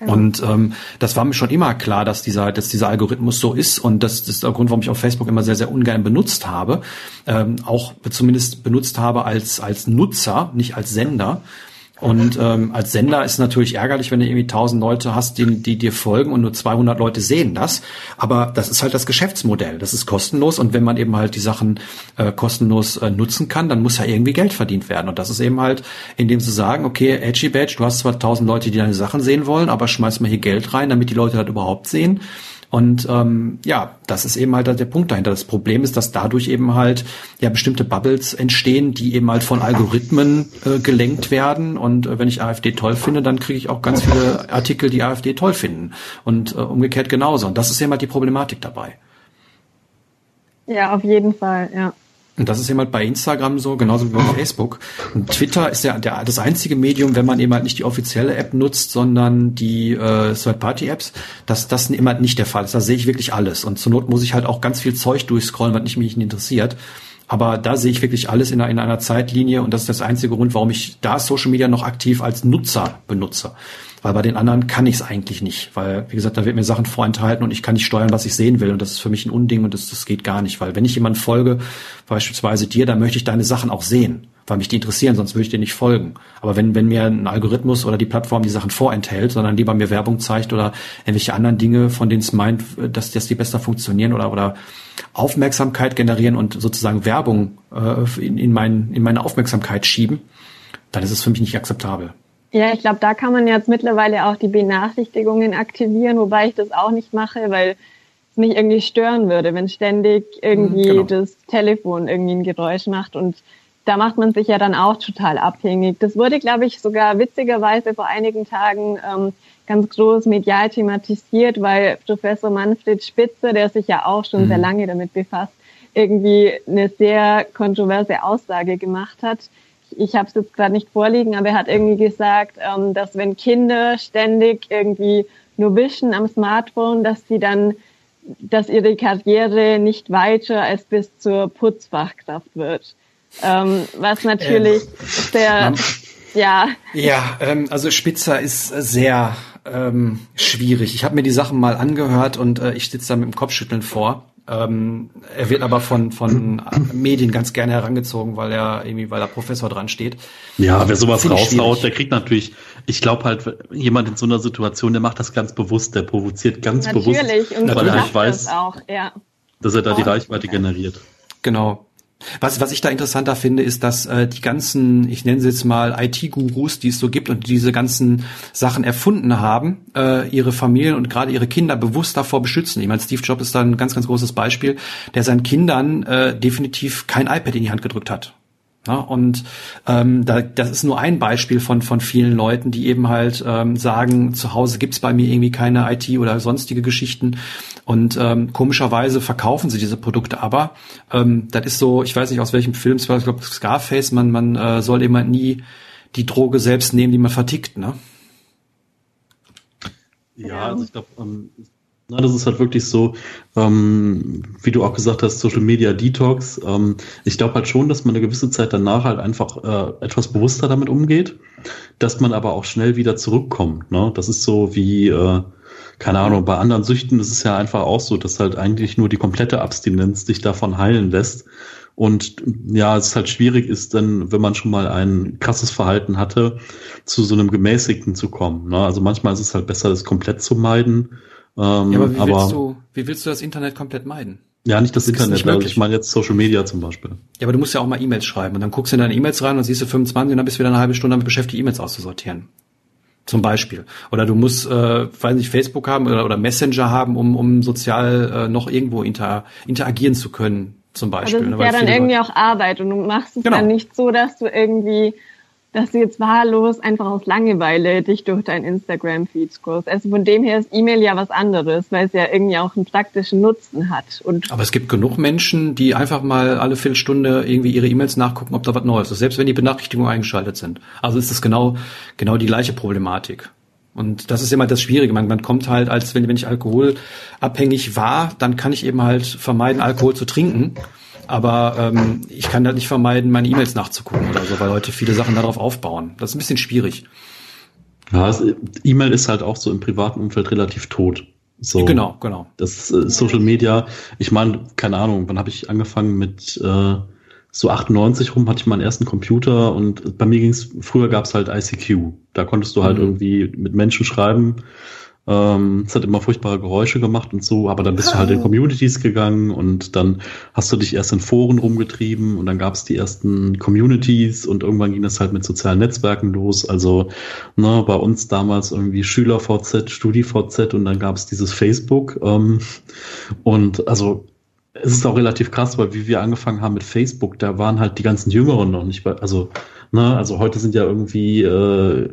Und ähm, das war mir schon immer klar, dass dieser, dass dieser Algorithmus so ist und das, das ist der Grund, warum ich auf Facebook immer sehr, sehr ungern benutzt habe, ähm, auch zumindest benutzt habe als als Nutzer, nicht als Sender. Und ähm, als Sender ist es natürlich ärgerlich, wenn du irgendwie tausend Leute hast, die, die dir folgen und nur 200 Leute sehen das. Aber das ist halt das Geschäftsmodell. Das ist kostenlos und wenn man eben halt die Sachen äh, kostenlos äh, nutzen kann, dann muss ja irgendwie Geld verdient werden. Und das ist eben halt, indem sie sagen, okay, Edgy Badge, du hast zwar tausend Leute, die deine Sachen sehen wollen, aber schmeiß mal hier Geld rein, damit die Leute das überhaupt sehen. Und ähm, ja, das ist eben halt der Punkt dahinter. Das Problem ist, dass dadurch eben halt ja bestimmte Bubbles entstehen, die eben halt von Algorithmen äh, gelenkt werden. Und äh, wenn ich AfD toll finde, dann kriege ich auch ganz viele Artikel, die AfD toll finden. Und äh, umgekehrt genauso. Und das ist eben halt die Problematik dabei. Ja, auf jeden Fall, ja. Und das ist eben halt bei Instagram so, genauso wie bei Facebook. Und Twitter ist ja der, das einzige Medium, wenn man eben halt nicht die offizielle App nutzt, sondern die äh, Third-Party-Apps, dass das immer halt nicht der Fall ist. Da sehe ich wirklich alles. Und zur Not muss ich halt auch ganz viel Zeug durchscrollen, was nicht mich nicht interessiert. Aber da sehe ich wirklich alles in einer, in einer Zeitlinie und das ist das einzige Grund, warum ich da Social Media noch aktiv als Nutzer benutze. Weil bei den anderen kann ich es eigentlich nicht, weil, wie gesagt, da wird mir Sachen vorenthalten und ich kann nicht steuern, was ich sehen will. Und das ist für mich ein Unding und das, das geht gar nicht. Weil wenn ich jemand folge, beispielsweise dir, dann möchte ich deine Sachen auch sehen, weil mich die interessieren, sonst würde ich dir nicht folgen. Aber wenn, wenn mir ein Algorithmus oder die Plattform die Sachen vorenthält, sondern lieber mir Werbung zeigt oder irgendwelche anderen Dinge, von denen es meint, dass, dass die besser funktionieren oder, oder Aufmerksamkeit generieren und sozusagen Werbung äh, in, in, mein, in meine Aufmerksamkeit schieben, dann ist es für mich nicht akzeptabel. Ja, ich glaube, da kann man jetzt mittlerweile auch die Benachrichtigungen aktivieren, wobei ich das auch nicht mache, weil es mich irgendwie stören würde, wenn ständig irgendwie genau. das Telefon irgendwie ein Geräusch macht und da macht man sich ja dann auch total abhängig. Das wurde, glaube ich, sogar witzigerweise vor einigen Tagen ähm, ganz groß medial thematisiert, weil Professor Manfred Spitzer, der sich ja auch schon mhm. sehr lange damit befasst, irgendwie eine sehr kontroverse Aussage gemacht hat, ich habe es jetzt gerade nicht vorliegen, aber er hat irgendwie gesagt, ähm, dass wenn Kinder ständig irgendwie nur wischen am Smartphone, dass sie dann, dass ihre Karriere nicht weiter als bis zur Putzfachkraft wird. Ähm, was natürlich äh, sehr, ja. Ja, ähm, also Spitzer ist sehr ähm, schwierig. Ich habe mir die Sachen mal angehört und äh, ich sitze da mit dem Kopfschütteln vor. Ähm, er wird aber von, von Medien ganz gerne herangezogen, weil er irgendwie, weil er Professor dran steht. Ja, wer sowas raushaut, der kriegt natürlich, ich glaube halt, jemand in so einer Situation, der macht das ganz bewusst, der provoziert ganz Natürlich, bewusst, und weil er nicht weiß, auch, ja. dass er da die Oh. Reichweite generiert. Genau. Was, was ich da interessanter finde, ist, dass äh, die ganzen, ich nenne sie jetzt mal IT-Gurus, die es so gibt und die diese ganzen Sachen erfunden haben, äh, ihre Familien und gerade ihre Kinder bewusst davor beschützen. Ich meine, Steve Jobs ist da ein ganz, ganz großes Beispiel, der seinen Kindern äh, definitiv kein iPad in die Hand gedrückt hat. Ja, und ähm, da, das ist nur ein Beispiel von, von vielen Leuten, die eben halt ähm, sagen, zu Hause gibt's bei mir irgendwie keine IT oder sonstige Geschichten. Und ähm, komischerweise verkaufen sie diese Produkte aber. Ähm, das ist so, ich weiß nicht aus welchem Film ich glaube Scarface, man, man äh, soll immer nie die Droge selbst nehmen, die man vertickt, ne? Ja, also ich glaube, ähm, na, das ist halt wirklich so, ähm, wie du auch gesagt hast, Social Media Detox. Ähm, ich glaube halt schon, dass man eine gewisse Zeit danach halt einfach äh, etwas bewusster damit umgeht, dass man aber auch schnell wieder zurückkommt. Ne? Das ist so wie, äh, keine Ahnung, bei anderen Süchten ist es ja einfach auch so, dass halt eigentlich nur die komplette Abstinenz dich davon heilen lässt. Und ja, es halt schwierig ist dann, wenn man schon mal ein krasses Verhalten hatte, zu so einem gemäßigten zu kommen. Ne? Also manchmal ist es halt besser, das komplett zu meiden. Ähm, Ja, aber wie aber willst du, wie willst du das Internet komplett meiden? ja, nicht das Das Internet, nicht also ich meine jetzt Social Media zum Beispiel. Ja, aber du musst ja auch mal E-Mails schreiben und dann guckst du in deine E-Mails rein und siehst du 25 und dann bist du wieder eine halbe Stunde damit beschäftigt, E-Mails auszusortieren. Zum Beispiel. Oder du musst, äh, weiß nicht, Facebook haben oder, oder Messenger haben, um, um sozial äh, noch irgendwo inter, interagieren zu können, zum Also Beispiel. das ne, ist weil ja dann irgendwie auch Arbeit und du machst es Genau. dann nicht so, dass du irgendwie, dass du jetzt wahllos einfach aus Langeweile dich durch dein Instagram-Feed scrollst. Also von dem her ist E-Mail ja was anderes, weil es ja irgendwie auch einen praktischen Nutzen hat. Und Aber es gibt genug Menschen, die einfach mal alle Viertelstunde irgendwie ihre E-Mails nachgucken, ob da was Neues ist, selbst wenn die Benachrichtigungen eingeschaltet sind. Also ist das genau, genau die gleiche Problematik. Und das ist immer das Schwierige. Man, man kommt halt, als wenn, wenn ich alkoholabhängig war, dann kann ich eben halt vermeiden, Alkohol zu trinken. Aber ähm, ich kann halt nicht vermeiden, meine E-Mails nachzugucken oder so, weil heute viele Sachen darauf aufbauen. Das ist ein bisschen schwierig. Ja, E-Mail ist halt auch so im privaten Umfeld relativ tot. So. Genau, genau. Das äh, Social Media, ich meine, keine Ahnung, wann habe ich angefangen mit äh, so 98 rum hatte ich meinen ersten Computer und bei mir ging's früher gab's halt ICQ. Da konntest du halt Mhm. irgendwie mit Menschen schreiben. Ähm, es hat immer furchtbare Geräusche gemacht und so, aber dann bist du halt in Communities gegangen und dann hast du dich erst in Foren rumgetrieben und dann gab's die ersten Communities und irgendwann ging das halt mit sozialen Netzwerken los. Also ne, bei uns damals irgendwie SchülerVZ, StudiVZ und dann gab's dieses Facebook. Ähm, und also es ist auch relativ krass, weil wie wir angefangen haben mit Facebook, da waren halt die ganzen Jüngeren noch nicht bei, also, ne, also heute sind ja irgendwie äh,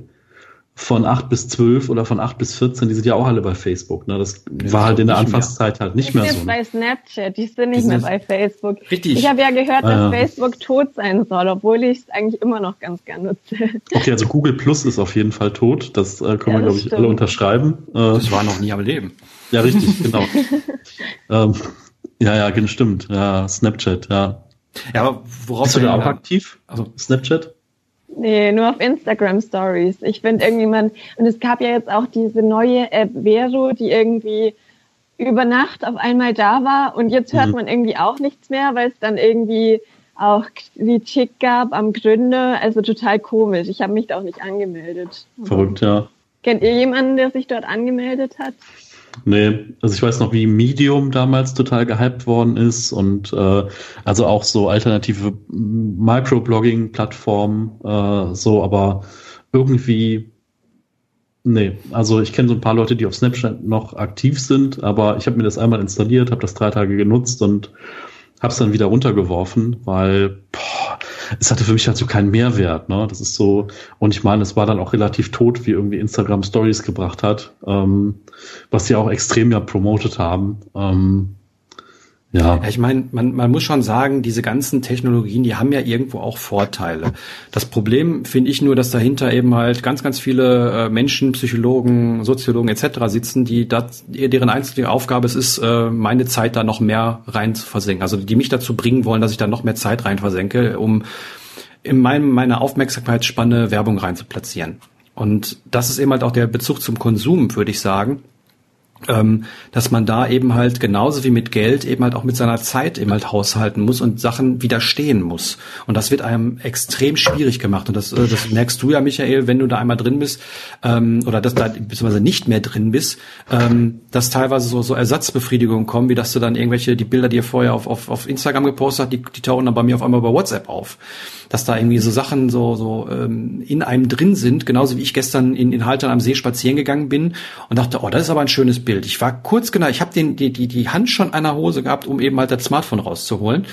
von 8 bis 12 oder von 8 bis 14, die sind ja auch alle bei Facebook. Ne? Das war halt in der mehr. Anfangszeit halt nicht die mehr sind so. jetzt Ne? bei Snapchat, die sind nicht Die mehr sind- bei Facebook. Richtig. Ich habe ja gehört, dass Ah, ja. Facebook tot sein soll, obwohl ich es eigentlich immer noch ganz gern nutze. Okay, also Google Plus ist auf jeden Fall tot. Das äh, können Ja, wir, glaube ich, stimmt. alle unterschreiben. Äh, Das war noch nie am Leben. ja, richtig, genau. ähm, ja, ja, genau, stimmt. Ja, Snapchat, ja. Ja, aber worauf Bist du da auch ja- aktiv? Also, Snapchat? Nee, nur auf Instagram Stories. Ich finde irgendjemand, und es gab ja jetzt auch diese neue App Vero, die irgendwie über Nacht auf einmal da war und jetzt hört Mhm. man irgendwie auch nichts mehr, weil es dann irgendwie auch die Chick gab am Gründer. Also total komisch. Ich habe mich da auch nicht angemeldet. Verrückt, ja. Kennt ihr jemanden, der sich dort angemeldet hat? Nee, also ich weiß noch, wie Medium damals total gehypt worden ist und äh, also auch so alternative Microblogging-Plattformen, äh, so, aber irgendwie, nee, also ich kenne so ein paar Leute, die auf Snapchat noch aktiv sind, aber ich habe mir das einmal installiert, habe das drei Tage genutzt und habe es dann wieder runtergeworfen, weil boah, es hatte für mich halt so keinen Mehrwert. Ne? Das ist so, und ich meine, es war dann auch relativ tot, wie irgendwie Instagram Stories gebracht hat, ähm, was sie auch extrem ja promotet haben. Ähm, ja, Ja, ich meine, man, man muss schon sagen, diese ganzen Technologien, die haben ja irgendwo auch Vorteile. Das Problem finde ich nur, dass dahinter eben halt ganz, ganz viele äh, Menschen, Psychologen, Soziologen etc. sitzen, die das, deren einzige Aufgabe es ist, äh, meine Zeit da noch mehr rein zu versenken. Also die mich dazu bringen wollen, dass ich da noch mehr Zeit rein versenke, um in meinem, meiner Aufmerksamkeitsspanne Werbung rein zu platzieren. Und das ist eben halt auch der Bezug zum Konsum, würde ich sagen ähm, dass man da eben halt genauso wie mit Geld eben halt auch mit seiner Zeit eben halt haushalten muss und Sachen widerstehen muss. Und das wird einem extrem schwierig gemacht. Und das, äh, das merkst du ja, Michael, wenn du da einmal drin bist, ähm, oder dass da beziehungsweise nicht mehr drin bist, ähm, dass teilweise so, so Ersatzbefriedigungen kommen, wie dass du dann irgendwelche, die Bilder, die ihr vorher auf, auf, auf Instagram gepostet hast, die, die tauchen dann bei mir auf einmal bei WhatsApp auf dass da irgendwie so Sachen so, so ähm, in einem drin sind, genauso wie ich gestern in, in Haltern am See spazieren gegangen bin und dachte, oh, das ist aber ein schönes Bild. Ich war kurz genau, ich habe den die, die, die Hand schon der Hose gehabt, um eben halt das Smartphone rauszuholen.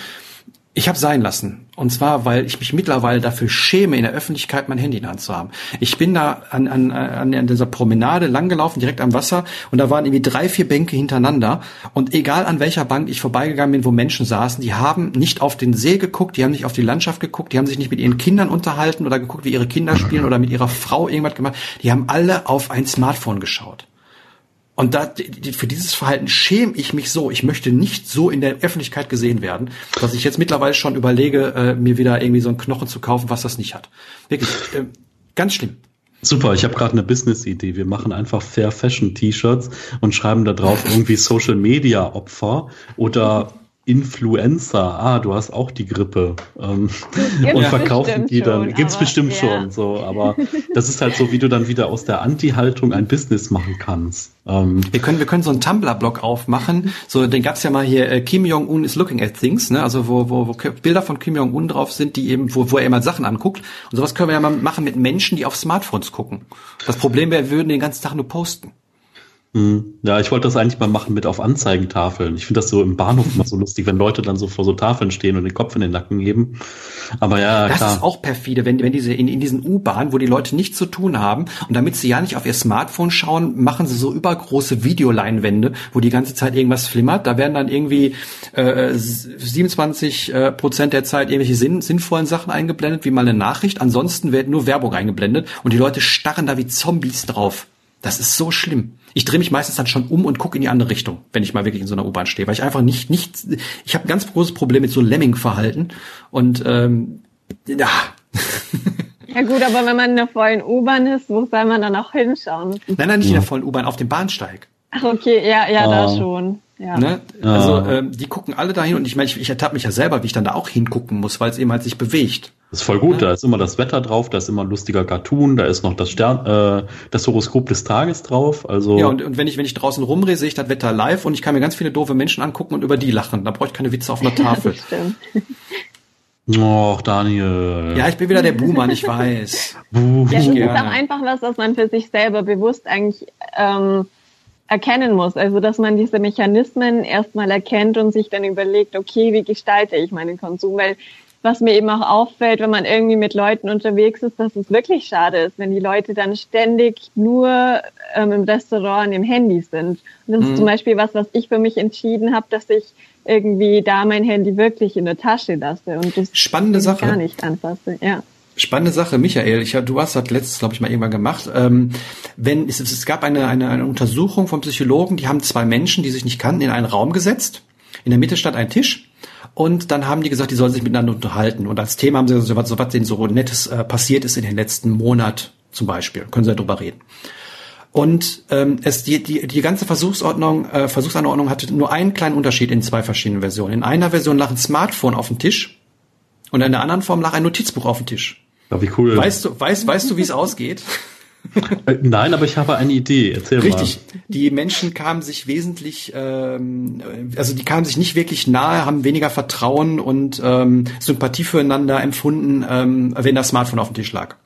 Ich habe sein lassen. Und zwar, weil ich mich mittlerweile dafür schäme, in der Öffentlichkeit mein Handy in der Hand zu haben. Ich bin da an, an, an dieser Promenade langgelaufen, direkt am Wasser, und da waren irgendwie drei, vier Bänke hintereinander. Und egal an welcher Bank ich vorbeigegangen bin, wo Menschen saßen, die haben nicht auf den See geguckt, die haben nicht auf die Landschaft geguckt, die haben sich nicht mit ihren Kindern unterhalten oder geguckt, wie ihre Kinder spielen oder mit ihrer Frau irgendwas gemacht. Die haben alle auf ein Smartphone geschaut. Und da, für dieses Verhalten schäme ich mich so. Ich möchte nicht so in der Öffentlichkeit gesehen werden, dass ich jetzt mittlerweile schon überlege, äh, mir wieder irgendwie so einen Knochen zu kaufen, was das nicht hat. Wirklich, äh, ganz schlimm. Super, ich habe gerade eine Business-Idee. Wir machen einfach Fair Fashion T-Shirts und schreiben da drauf irgendwie Social Media Opfer oder Influencer, ah, du hast auch die Grippe ähm, und verkaufen die dann. Schon, gibt's aber, bestimmt ja. schon, so, aber das ist halt so, wie du dann wieder aus der Anti-Haltung ein Business machen kannst. Ähm, wir können, wir können so einen Tumblr-Blog aufmachen. So, den gab's ja mal hier. Äh, Kim Jong Un is looking at things, ne? Also wo, wo, wo Bilder von Kim Jong Un drauf sind, die eben, wo, wo er immer Sachen anguckt. Und sowas können wir ja mal machen mit Menschen, die auf Smartphones gucken. Das Problem wäre, wir würden den ganzen Tag nur posten. Hm. Ja, ich wollte das eigentlich mal machen mit auf Anzeigentafeln. Ich finde das so im Bahnhof immer so lustig, wenn Leute dann so vor so Tafeln stehen und den Kopf in den Nacken heben. Aber ja, das klar. ist auch perfide, wenn, wenn diese in, in diesen U-Bahnen, wo die Leute nichts zu tun haben und damit sie ja nicht auf ihr Smartphone schauen, machen sie so übergroße Videoleinwände, wo die ganze Zeit irgendwas flimmert. Da werden dann irgendwie äh, 27 äh, Prozent der Zeit irgendwelche sinn, sinnvollen Sachen eingeblendet, wie mal eine Nachricht. Ansonsten wird nur Werbung eingeblendet und die Leute starren da wie Zombies drauf. Das ist so schlimm. Ich drehe mich meistens dann schon um und gucke in die andere Richtung, wenn ich mal wirklich in so einer U-Bahn stehe, weil ich einfach nicht, nicht, ich habe ein ganz großes Problem mit so Lemming-Verhalten und ähm, ja. Ja gut, aber wenn man in der vollen U-Bahn ist, wo soll man dann auch hinschauen? Nein, nein, nicht in der vollen U-Bahn, auf dem Bahnsteig. Ach okay, ja, ja, oh. da schon. Ja. Ne? Also ähm, die gucken alle dahin und ich meine, ich, ich ertappe mich ja selber, wie ich dann da auch hingucken muss, weil es eben halt sich bewegt. Das ist voll gut, ja. da ist immer das Wetter drauf, da ist immer ein lustiger Cartoon, da ist noch das Stern, äh, das Horoskop des Tages drauf. Also ja, und, und wenn ich wenn ich draußen rumrehe, sehe ich das Wetter live und ich kann mir ganz viele doofe Menschen angucken und über die lachen. Da brauche ich keine Witze auf einer Tafel. Och, Daniel. Ja, ich bin wieder der Buhmann, ich weiß. ja, das ist auch einfach was, was man für sich selber bewusst eigentlich ähm, erkennen muss. Also dass man diese Mechanismen erstmal erkennt und sich dann überlegt, okay, wie gestalte ich meinen Konsum? Weil was mir eben auch auffällt, wenn man irgendwie mit Leuten unterwegs ist, dass es wirklich schade ist, wenn die Leute dann ständig nur ähm, im Restaurant im Handy sind. Und das mhm. ist zum Beispiel was, was ich für mich entschieden habe, dass ich irgendwie da mein Handy wirklich in der Tasche lasse und das spannende Sache gar nicht anfasse. Ja. Spannende Sache, Michael. Ich, du hast das letztes, glaube ich, mal irgendwann gemacht. Ähm, wenn es, es gab eine, eine, eine Untersuchung von Psychologen, die haben zwei Menschen, die sich nicht kannten, in einen Raum gesetzt. In der Mitte stand ein Tisch. Und dann haben die gesagt, die sollen sich miteinander unterhalten. Und als Thema haben sie gesagt, so, was denen so Nettes äh, passiert ist in den letzten Monat zum Beispiel. Können sie darüber reden. Und ähm, es, die, die, die ganze Versuchsordnung, äh, Versuchsanordnung hatte nur einen kleinen Unterschied in zwei verschiedenen Versionen. In einer Version lag ein Smartphone auf dem Tisch und in der anderen Form lag ein Notizbuch auf dem Tisch. Ja, wie cool. Weißt du, weißt, weißt du, wie es ausgeht? Äh, nein, aber ich habe eine Idee. Erzähl Richtig. mal. Die Menschen kamen sich wesentlich, ähm, also die kamen sich nicht wirklich nahe, haben weniger Vertrauen und ähm, Sympathie füreinander empfunden, ähm, wenn das Smartphone auf dem Tisch lag.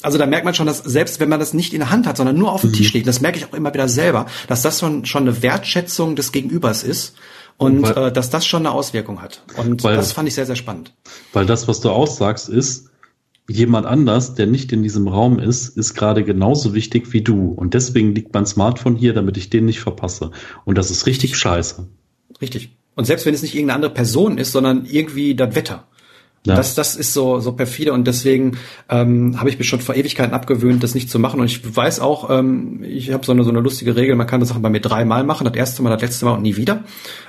Also da merkt man schon, dass selbst wenn man das nicht in der Hand hat, sondern nur auf dem mhm. Tisch liegt, das merke ich auch immer wieder selber, dass das schon, schon eine Wertschätzung des Gegenübers ist und weil, äh, dass das schon eine Auswirkung hat. Und weil, das fand ich sehr, sehr spannend. Weil das, was du aussagst, ist, jemand anders, der nicht in diesem Raum ist, ist gerade genauso wichtig wie du. Und deswegen liegt mein Smartphone hier, damit ich den nicht verpasse. Und das ist richtig scheiße. Richtig. Und selbst wenn es nicht irgendeine andere Person ist, sondern irgendwie das Wetter. Ja. Das, das ist so, so perfide und deswegen ähm, habe ich mir schon vor Ewigkeiten abgewöhnt, das nicht zu machen. Und ich weiß auch, ähm, ich habe so eine, so eine lustige Regel, man kann das Sachen bei mir dreimal machen, das erste Mal, das letzte Mal und nie wieder.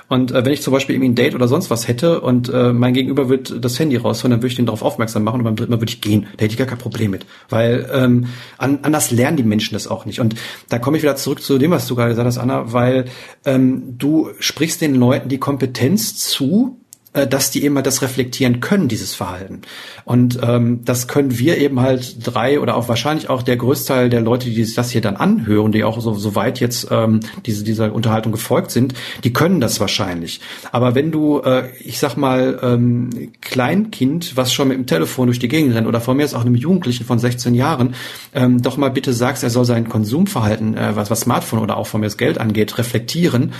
Und äh, wenn ich zum Beispiel irgendwie ein Date oder sonst was hätte und äh, mein Gegenüber wird das Handy rausholen, dann würde ich den darauf aufmerksam machen und beim dritten Mal würde ich gehen. Da hätte ich gar kein Problem mit. Weil ähm, an, anders lernen die Menschen das auch nicht. Und da komme ich wieder zurück zu dem, was du gerade gesagt hast, Anna, weil ähm, du sprichst den Leuten die Kompetenz zu, dass die eben halt das reflektieren können, dieses Verhalten. Und ähm, das können wir eben halt drei oder auch wahrscheinlich auch der Größteil der Leute, die das hier dann anhören, die auch so, so weit jetzt ähm, diese, dieser Unterhaltung gefolgt sind, die können das wahrscheinlich. Aber wenn du, äh, ich sag mal, ähm, Kleinkind, was schon mit dem Telefon durch die Gegend rennt, oder von mir ist auch einem Jugendlichen von 16 Jahren, ähm, doch mal bitte sagst, er soll sein Konsumverhalten, äh, was, was Smartphone oder auch von mir das Geld angeht, reflektieren,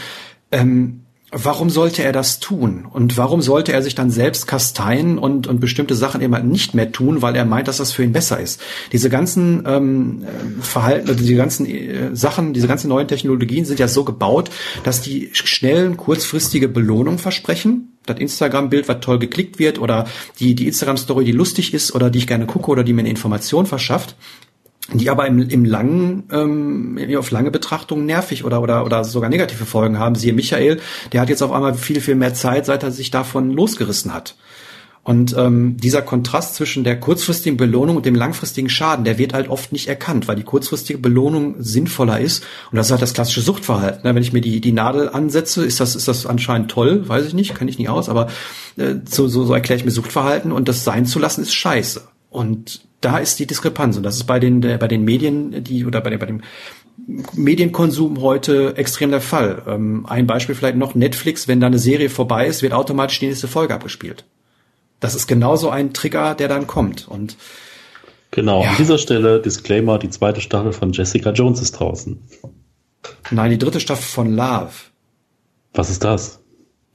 ähm, warum sollte er das tun? Und warum sollte er sich dann selbst kasteien und, und bestimmte Sachen immer nicht mehr tun, weil er meint, dass das für ihn besser ist? Diese ganzen ähm, Verhalten, also diese ganzen äh, Sachen, diese ganzen neuen Technologien sind ja so gebaut, dass die schnellen, kurzfristige Belohnung versprechen. Das Instagram-Bild, was toll geklickt wird, oder die, die Instagram-Story, die lustig ist, oder die ich gerne gucke, oder die mir eine Information verschafft die aber im, im langen, ähm, auf lange Betrachtung nervig oder, oder, oder sogar negative Folgen haben. Siehe Michael, der hat jetzt auf einmal viel, viel mehr Zeit, seit er sich davon losgerissen hat. Und ähm, dieser Kontrast zwischen der kurzfristigen Belohnung und dem langfristigen Schaden, der wird halt oft nicht erkannt, weil die kurzfristige Belohnung sinnvoller ist. Und das ist halt das klassische Suchtverhalten. Ne? Wenn ich mir die, die Nadel ansetze, ist das, ist das anscheinend toll, weiß ich nicht, kann ich nicht aus, aber äh, so, so, so erkläre ich mir Suchtverhalten und das sein zu lassen ist scheiße. Und da ist die Diskrepanz und das ist bei den bei den Medien die oder bei, bei dem Medienkonsum heute extrem der Fall. Ähm, ein Beispiel vielleicht noch Netflix, wenn da eine Serie vorbei ist, wird automatisch die nächste Folge abgespielt. Das ist genauso ein Trigger, der dann kommt und Genau, ja. an dieser Stelle Disclaimer, die zweite Staffel von Jessica Jones ist draußen. Nein, die dritte Staffel von Love. Was ist das?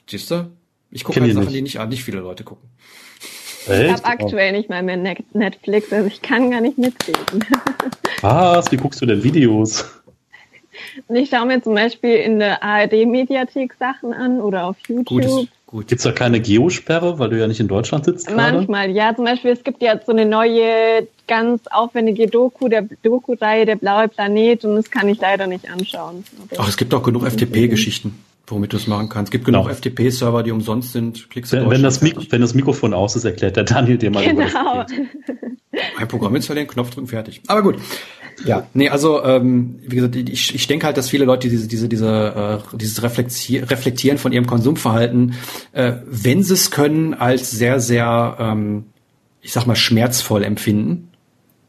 Siehst du? Ich gucke halt Sachen, nicht. die nicht, nicht viele Leute gucken. Ich habe aktuell nicht mal mehr Netflix, also ich kann gar nicht mitreden. Was? Wie guckst du denn Videos? Ich schaue mir zum Beispiel in der ARD-Mediathek Sachen an oder auf YouTube. Gut, gut. Gibt es da keine Geosperre, weil du ja nicht in Deutschland sitzt? Gerade? Manchmal, ja. Zum Beispiel, es gibt ja so eine neue, ganz aufwendige Doku, der Doku-Reihe Der blaue Planet und das kann ich leider nicht anschauen. Ach, es gibt auch genug FDP-Geschichten womit du es machen kannst. Es gibt genug genau. FTP-Server, die umsonst sind. Klickst wenn, wenn, das wenn, das Mikrofon aus ist, erklärt der Daniel dir mal, genau. Ein Programm installieren, Knopf drücken, fertig. Aber gut. Ja, nee, also ähm, wie gesagt, ich, ich denke halt, dass viele Leute diese diese diese äh, dieses Reflektieren von ihrem Konsumverhalten, äh, wenn sie es können, als sehr sehr ähm, ich sag mal schmerzvoll empfinden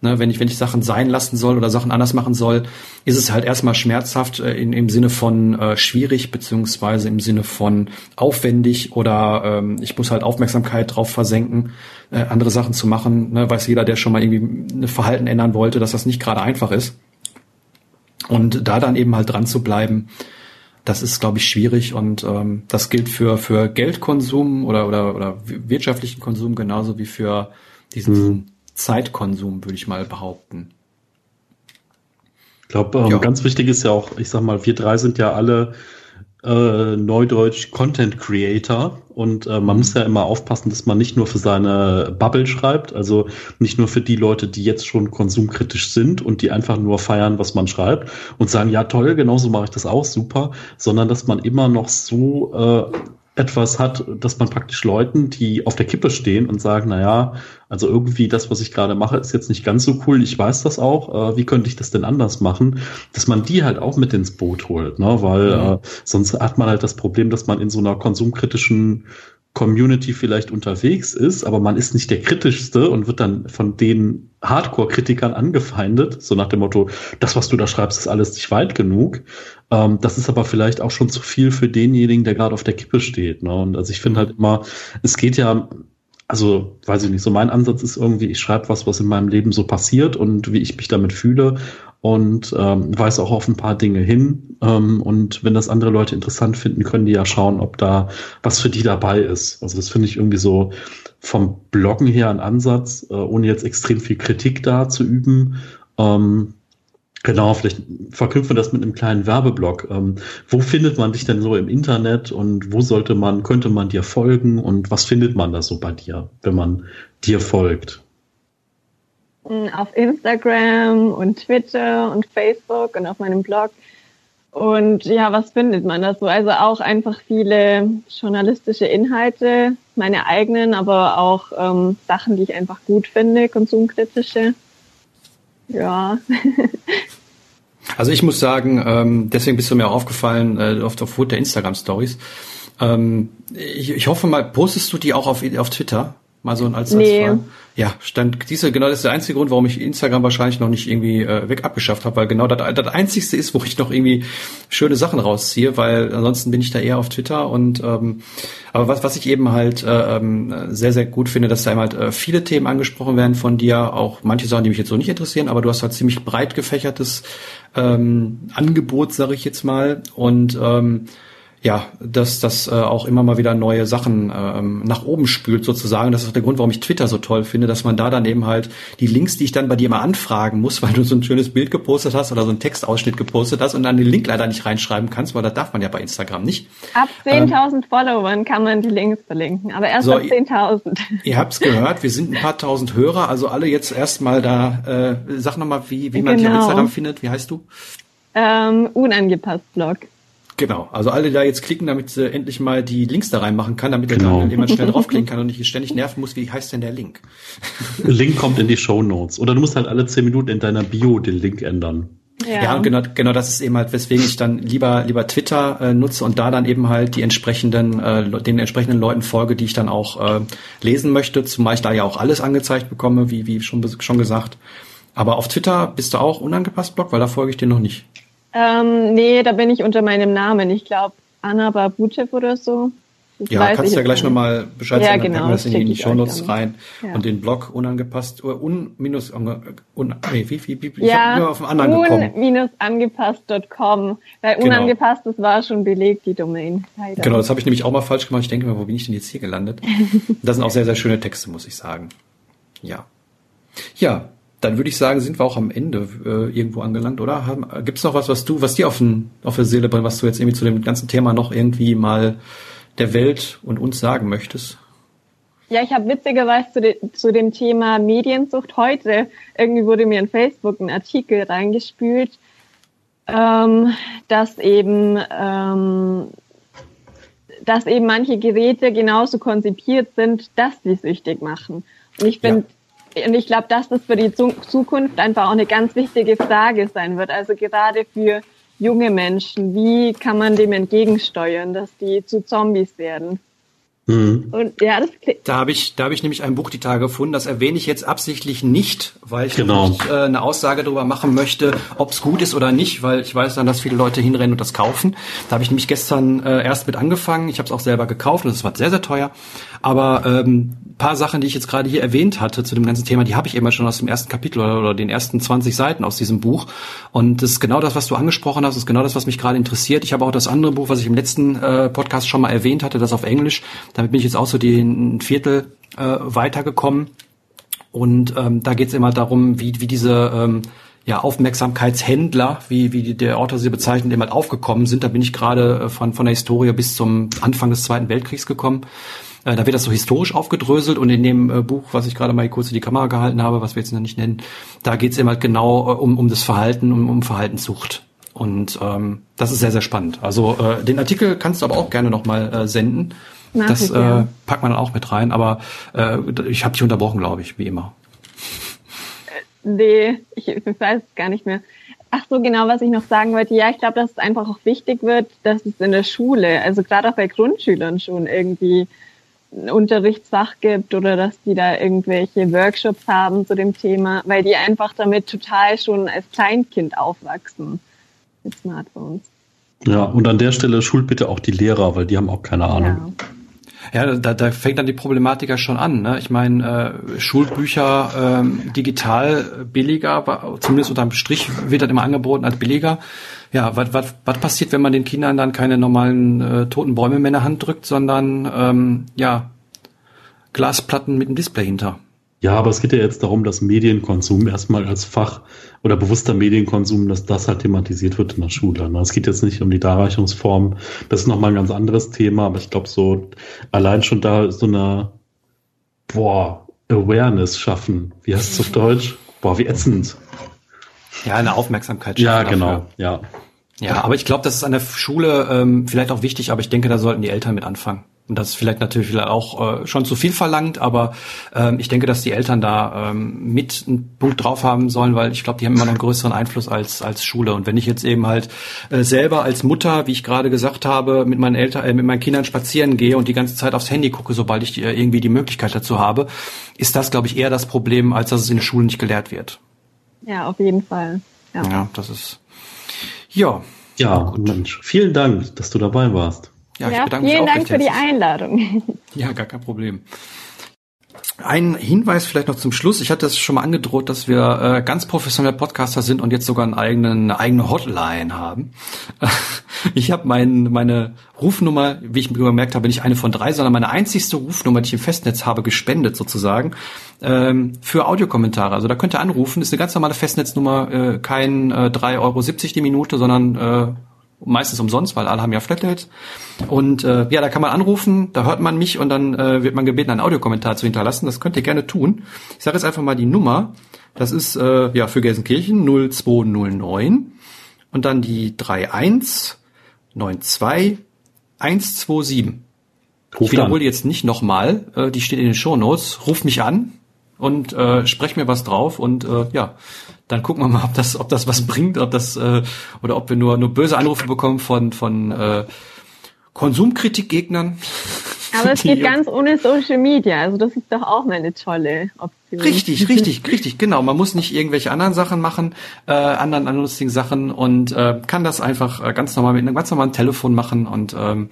Ne, wenn ich wenn ich Sachen sein lassen soll oder Sachen anders machen soll, ist es halt erstmal schmerzhaft äh, in, im Sinne von äh, schwierig beziehungsweise im Sinne von aufwendig oder ähm, ich muss halt Aufmerksamkeit drauf versenken, äh, andere Sachen zu machen. Ne, weiß jeder, der schon mal irgendwie ein Verhalten ändern wollte, dass das nicht gerade einfach ist. Und da dann eben halt dran zu bleiben, das ist, glaube ich, schwierig und ähm, das gilt für für Geldkonsum oder oder oder wirtschaftlichen Konsum genauso wie für diesen mhm Zeitkonsum, würde ich mal behaupten. Ich glaube, ähm, ganz wichtig ist ja auch, ich sag mal, wir drei sind ja alle äh, Neudeutsch Content Creator und äh, man mhm. muss ja immer aufpassen, dass man nicht nur für seine Bubble schreibt, also nicht nur für die Leute, die jetzt schon konsumkritisch sind und die einfach nur feiern, was man schreibt und sagen, ja toll, genauso mache ich das auch super, sondern dass man immer noch so äh, etwas hat, dass man praktisch Leuten, die auf der Kippe stehen und sagen, na ja, also irgendwie das, was ich gerade mache, ist jetzt nicht ganz so cool. Ich weiß das auch. Äh, wie könnte ich das denn anders machen? Dass man die halt auch mit ins Boot holt, ne? Weil mhm. äh, sonst hat man halt das Problem, dass man in so einer konsumkritischen Community vielleicht unterwegs ist, aber man ist nicht der kritischste und wird dann von den Hardcore-Kritikern angefeindet, so nach dem Motto, das, was du da schreibst, ist alles nicht weit genug. Ähm, das ist aber vielleicht auch schon zu viel für denjenigen, der gerade auf der Kippe steht. Ne? Und also ich finde halt immer, es geht ja also weiß ich nicht, so mein Ansatz ist irgendwie, ich schreibe was, was in meinem Leben so passiert und wie ich mich damit fühle und ähm, weise auch auf ein paar Dinge hin. Ähm, und wenn das andere Leute interessant finden, können die ja schauen, ob da was für die dabei ist. Also das finde ich irgendwie so vom Bloggen her ein Ansatz, äh, ohne jetzt extrem viel Kritik da zu üben. Ähm, Genau, vielleicht verknüpfen wir das mit einem kleinen Werbeblock. Ähm, wo findet man dich denn so im Internet und wo sollte man, könnte man dir folgen und was findet man da so bei dir, wenn man dir folgt? Auf Instagram und Twitter und Facebook und auf meinem Blog. Und ja, was findet man da so? Also auch einfach viele journalistische Inhalte, meine eigenen, aber auch ähm, Sachen, die ich einfach gut finde, konsumkritische. Ja. Also ich muss sagen, ähm, deswegen bist du mir aufgefallen äh, auf, auf der Instagram Stories. Ähm, ich, ich hoffe mal, postest du die auch auf, auf Twitter? Mal so als, nee. als Ja, stand diese genau das ist der einzige Grund, warum ich Instagram wahrscheinlich noch nicht irgendwie äh, weg abgeschafft habe, weil genau das das einzigste ist, wo ich noch irgendwie schöne Sachen rausziehe, weil ansonsten bin ich da eher auf Twitter und ähm, aber was was ich eben halt äh, ähm, sehr sehr gut finde, dass da eben halt äh, viele Themen angesprochen werden von dir, auch manche Sachen, die mich jetzt so nicht interessieren, aber du hast halt ziemlich breit gefächertes ähm, Angebot, sage ich jetzt mal und ähm, ja, dass das äh, auch immer mal wieder neue Sachen ähm, nach oben spült sozusagen. Das ist auch der Grund, warum ich Twitter so toll finde, dass man da dann eben halt die Links, die ich dann bei dir mal anfragen muss, weil du so ein schönes Bild gepostet hast oder so einen Textausschnitt gepostet hast und dann den Link leider nicht reinschreiben kannst, weil das darf man ja bei Instagram nicht. Ab 10.000 ähm, Followern kann man die Links verlinken, aber erst so, ab 10.000. Ihr habt's gehört, wir sind ein paar tausend Hörer, also alle jetzt erstmal da, äh, sag nochmal, wie, wie man genau. dich auf Instagram findet, wie heißt du? Ähm, unangepasst Blog. Genau, also alle da jetzt klicken, damit sie endlich mal die Links da reinmachen kann, damit genau. dann jemand schnell draufklicken kann und nicht ständig nerven muss, wie heißt denn der Link? Link kommt in die Show Notes. Oder du musst halt alle zehn Minuten in deiner Bio den Link ändern. Ja, ja und genau, genau das ist eben halt, weswegen ich dann lieber, lieber Twitter äh, nutze und da dann eben halt die entsprechenden, äh, den entsprechenden Leuten folge, die ich dann auch äh, lesen möchte, zumal ich da ja auch alles angezeigt bekomme, wie, wie schon, schon gesagt. Aber auf Twitter bist du auch unangepasst Blog, weil da folge ich dir noch nicht. Ähm, nee, da bin ich unter meinem Namen. Ich glaube Anna Babutev oder so. Das ja, kannst du ja gleich nochmal Bescheid ja, sagen, dann genau, packen wir das in die Shownotes rein. Ja. Und den Blog unangepasst, oder un, minus, un, nee, wie, wie, wie, ich ja, nur auf den anderen gekommen. minus angepasst.com, weil genau. unangepasst, das war schon belegt, die Domain. Leider. Genau, das habe ich nämlich auch mal falsch gemacht. Ich denke mir, wo bin ich denn jetzt hier gelandet? das sind auch sehr, sehr schöne Texte, muss ich sagen. Ja. Ja, dann würde ich sagen, sind wir auch am Ende äh, irgendwo angelangt, oder? Gibt es noch was, was du, was dir auf, den, auf der Seele brennt, was du jetzt irgendwie zu dem ganzen Thema noch irgendwie mal der Welt und uns sagen möchtest? Ja, ich habe witzigerweise zu, de, zu dem Thema Mediensucht heute, irgendwie wurde mir in Facebook ein Artikel reingespült, ähm, dass eben ähm, dass eben manche Geräte genauso konzipiert sind, dass sie süchtig machen. Und ich finde, und ich glaube, dass das für die Zukunft einfach auch eine ganz wichtige Frage sein wird. Also gerade für junge Menschen, wie kann man dem entgegensteuern, dass die zu Zombies werden? Mhm. Und ja, das da habe ich, da habe ich nämlich ein Buch die Tage gefunden. Das erwähne ich jetzt absichtlich nicht, weil ich genau. nicht, äh, eine Aussage darüber machen möchte, ob es gut ist oder nicht, weil ich weiß dann, dass viele Leute hinrennen und das kaufen. Da habe ich nämlich gestern äh, erst mit angefangen. Ich habe es auch selber gekauft und es war sehr sehr teuer. Aber ähm, paar Sachen, die ich jetzt gerade hier erwähnt hatte zu dem ganzen Thema, die habe ich immer schon aus dem ersten Kapitel oder, oder den ersten 20 Seiten aus diesem Buch. Und das ist genau das, was du angesprochen hast, das ist genau das, was mich gerade interessiert. Ich habe auch das andere Buch, was ich im letzten äh, Podcast schon mal erwähnt hatte, das auf Englisch. Damit bin ich jetzt auch so den Viertel äh, weitergekommen. Und ähm, da geht es immer darum, wie, wie diese ähm, ja, Aufmerksamkeitshändler, wie, wie der Autor sie bezeichnet, immer aufgekommen sind. Da bin ich gerade äh, von, von der Historie bis zum Anfang des Zweiten Weltkriegs gekommen. Äh, da wird das so historisch aufgedröselt und in dem äh, Buch, was ich gerade mal kurz in die Kamera gehalten habe, was wir jetzt noch nicht nennen, da geht es immer genau äh, um, um das Verhalten, um, um Verhaltenssucht. Und ähm, das ist sehr, sehr spannend. Also äh, den Artikel kannst du aber auch gerne nochmal äh, senden. Nach das äh, packt man dann auch mit rein, aber äh, ich habe dich unterbrochen, glaube ich, wie immer. Nee, ich, ich weiß es gar nicht mehr. Ach so, genau, was ich noch sagen wollte. Ja, ich glaube, dass es einfach auch wichtig wird, dass es in der Schule, also gerade auch bei Grundschülern schon irgendwie ein Unterrichtsfach gibt oder dass die da irgendwelche Workshops haben zu dem Thema, weil die einfach damit total schon als Kleinkind aufwachsen mit Smartphones. Ja, und an der Stelle schult bitte auch die Lehrer, weil die haben auch keine Ahnung. Ja. Ja, da, da fängt dann die Problematik ja schon an. Ne? Ich meine, äh, Schulbücher ähm, digital billiger, zumindest unterm Strich wird das immer angeboten als billiger. Ja, was was was passiert, wenn man den Kindern dann keine normalen äh, toten Bäume mehr in der Hand drückt, sondern ähm, ja Glasplatten mit einem Display hinter? Ja, aber es geht ja jetzt darum, dass Medienkonsum erstmal als Fach oder bewusster Medienkonsum, dass das halt thematisiert wird in der Schule. Ne? Es geht jetzt nicht um die Darreichungsform. Das ist nochmal ein ganz anderes Thema, aber ich glaube, so allein schon da so eine, boah, Awareness schaffen. Wie heißt es auf Deutsch? Boah, wie ätzend. Ja, eine Aufmerksamkeit schaffen. Ja, genau, dafür. ja. Ja, aber ich glaube, das ist an der Schule ähm, vielleicht auch wichtig, aber ich denke, da sollten die Eltern mit anfangen. Und das ist vielleicht natürlich auch äh, schon zu viel verlangt, aber ähm, ich denke, dass die Eltern da ähm, mit einen Punkt drauf haben sollen, weil ich glaube, die haben immer noch einen größeren Einfluss als als Schule. Und wenn ich jetzt eben halt äh, selber als Mutter, wie ich gerade gesagt habe, mit meinen Eltern, äh, mit meinen Kindern spazieren gehe und die ganze Zeit aufs Handy gucke, sobald ich äh, irgendwie die Möglichkeit dazu habe, ist das, glaube ich, eher das Problem, als dass es in der Schule nicht gelehrt wird. Ja, auf jeden Fall. Ja, ja das ist ja. Ja, Mensch, vielen Dank, dass du dabei warst. Ja, ja vielen Dank für die Einladung. Ja, gar kein Problem. Ein Hinweis vielleicht noch zum Schluss. Ich hatte es schon mal angedroht, dass wir äh, ganz professionelle Podcaster sind und jetzt sogar einen eigenen, eine eigene Hotline haben. ich habe mein, meine Rufnummer, wie ich mir gemerkt habe, nicht eine von drei, sondern meine einzigste Rufnummer, die ich im Festnetz habe, gespendet sozusagen ähm, für Audiokommentare. Also da könnt ihr anrufen. ist eine ganz normale Festnetznummer, äh, kein äh, 3,70 Euro die Minute, sondern äh, meistens umsonst, weil alle haben ja Flatrates. Und äh, ja, da kann man anrufen, da hört man mich und dann äh, wird man gebeten, einen Audiokommentar zu hinterlassen. Das könnt ihr gerne tun. Ich sage jetzt einfach mal die Nummer. Das ist äh, ja für Gelsenkirchen 0209 und dann die 3192 127. Ruf ich wiederhole jetzt nicht nochmal, äh, die steht in den Show Notes. Ruf mich an und äh, sprech mir was drauf und äh, ja, dann gucken wir mal, ob das, ob das was bringt, ob das äh, oder ob wir nur nur böse Anrufe bekommen von von äh, Konsumkritikgegnern. Aber es geht ganz ohne Social Media, also das ist doch auch mal eine tolle Option. Richtig, richtig, richtig, genau. Man muss nicht irgendwelche anderen Sachen machen, äh, anderen, anderen lustigen Sachen und äh, kann das einfach äh, ganz normal mit einem ganz normalen Telefon machen und ähm,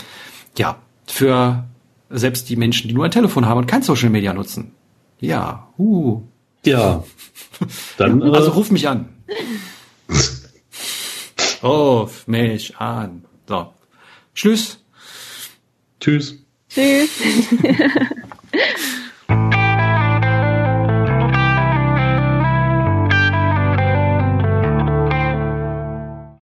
ja, für selbst die Menschen, die nur ein Telefon haben und kein Social Media nutzen. Ja, uh. Ja. Dann, äh, also ruf mich an. ruf mich an. So. Tschüss. Tschüss. Tschüss.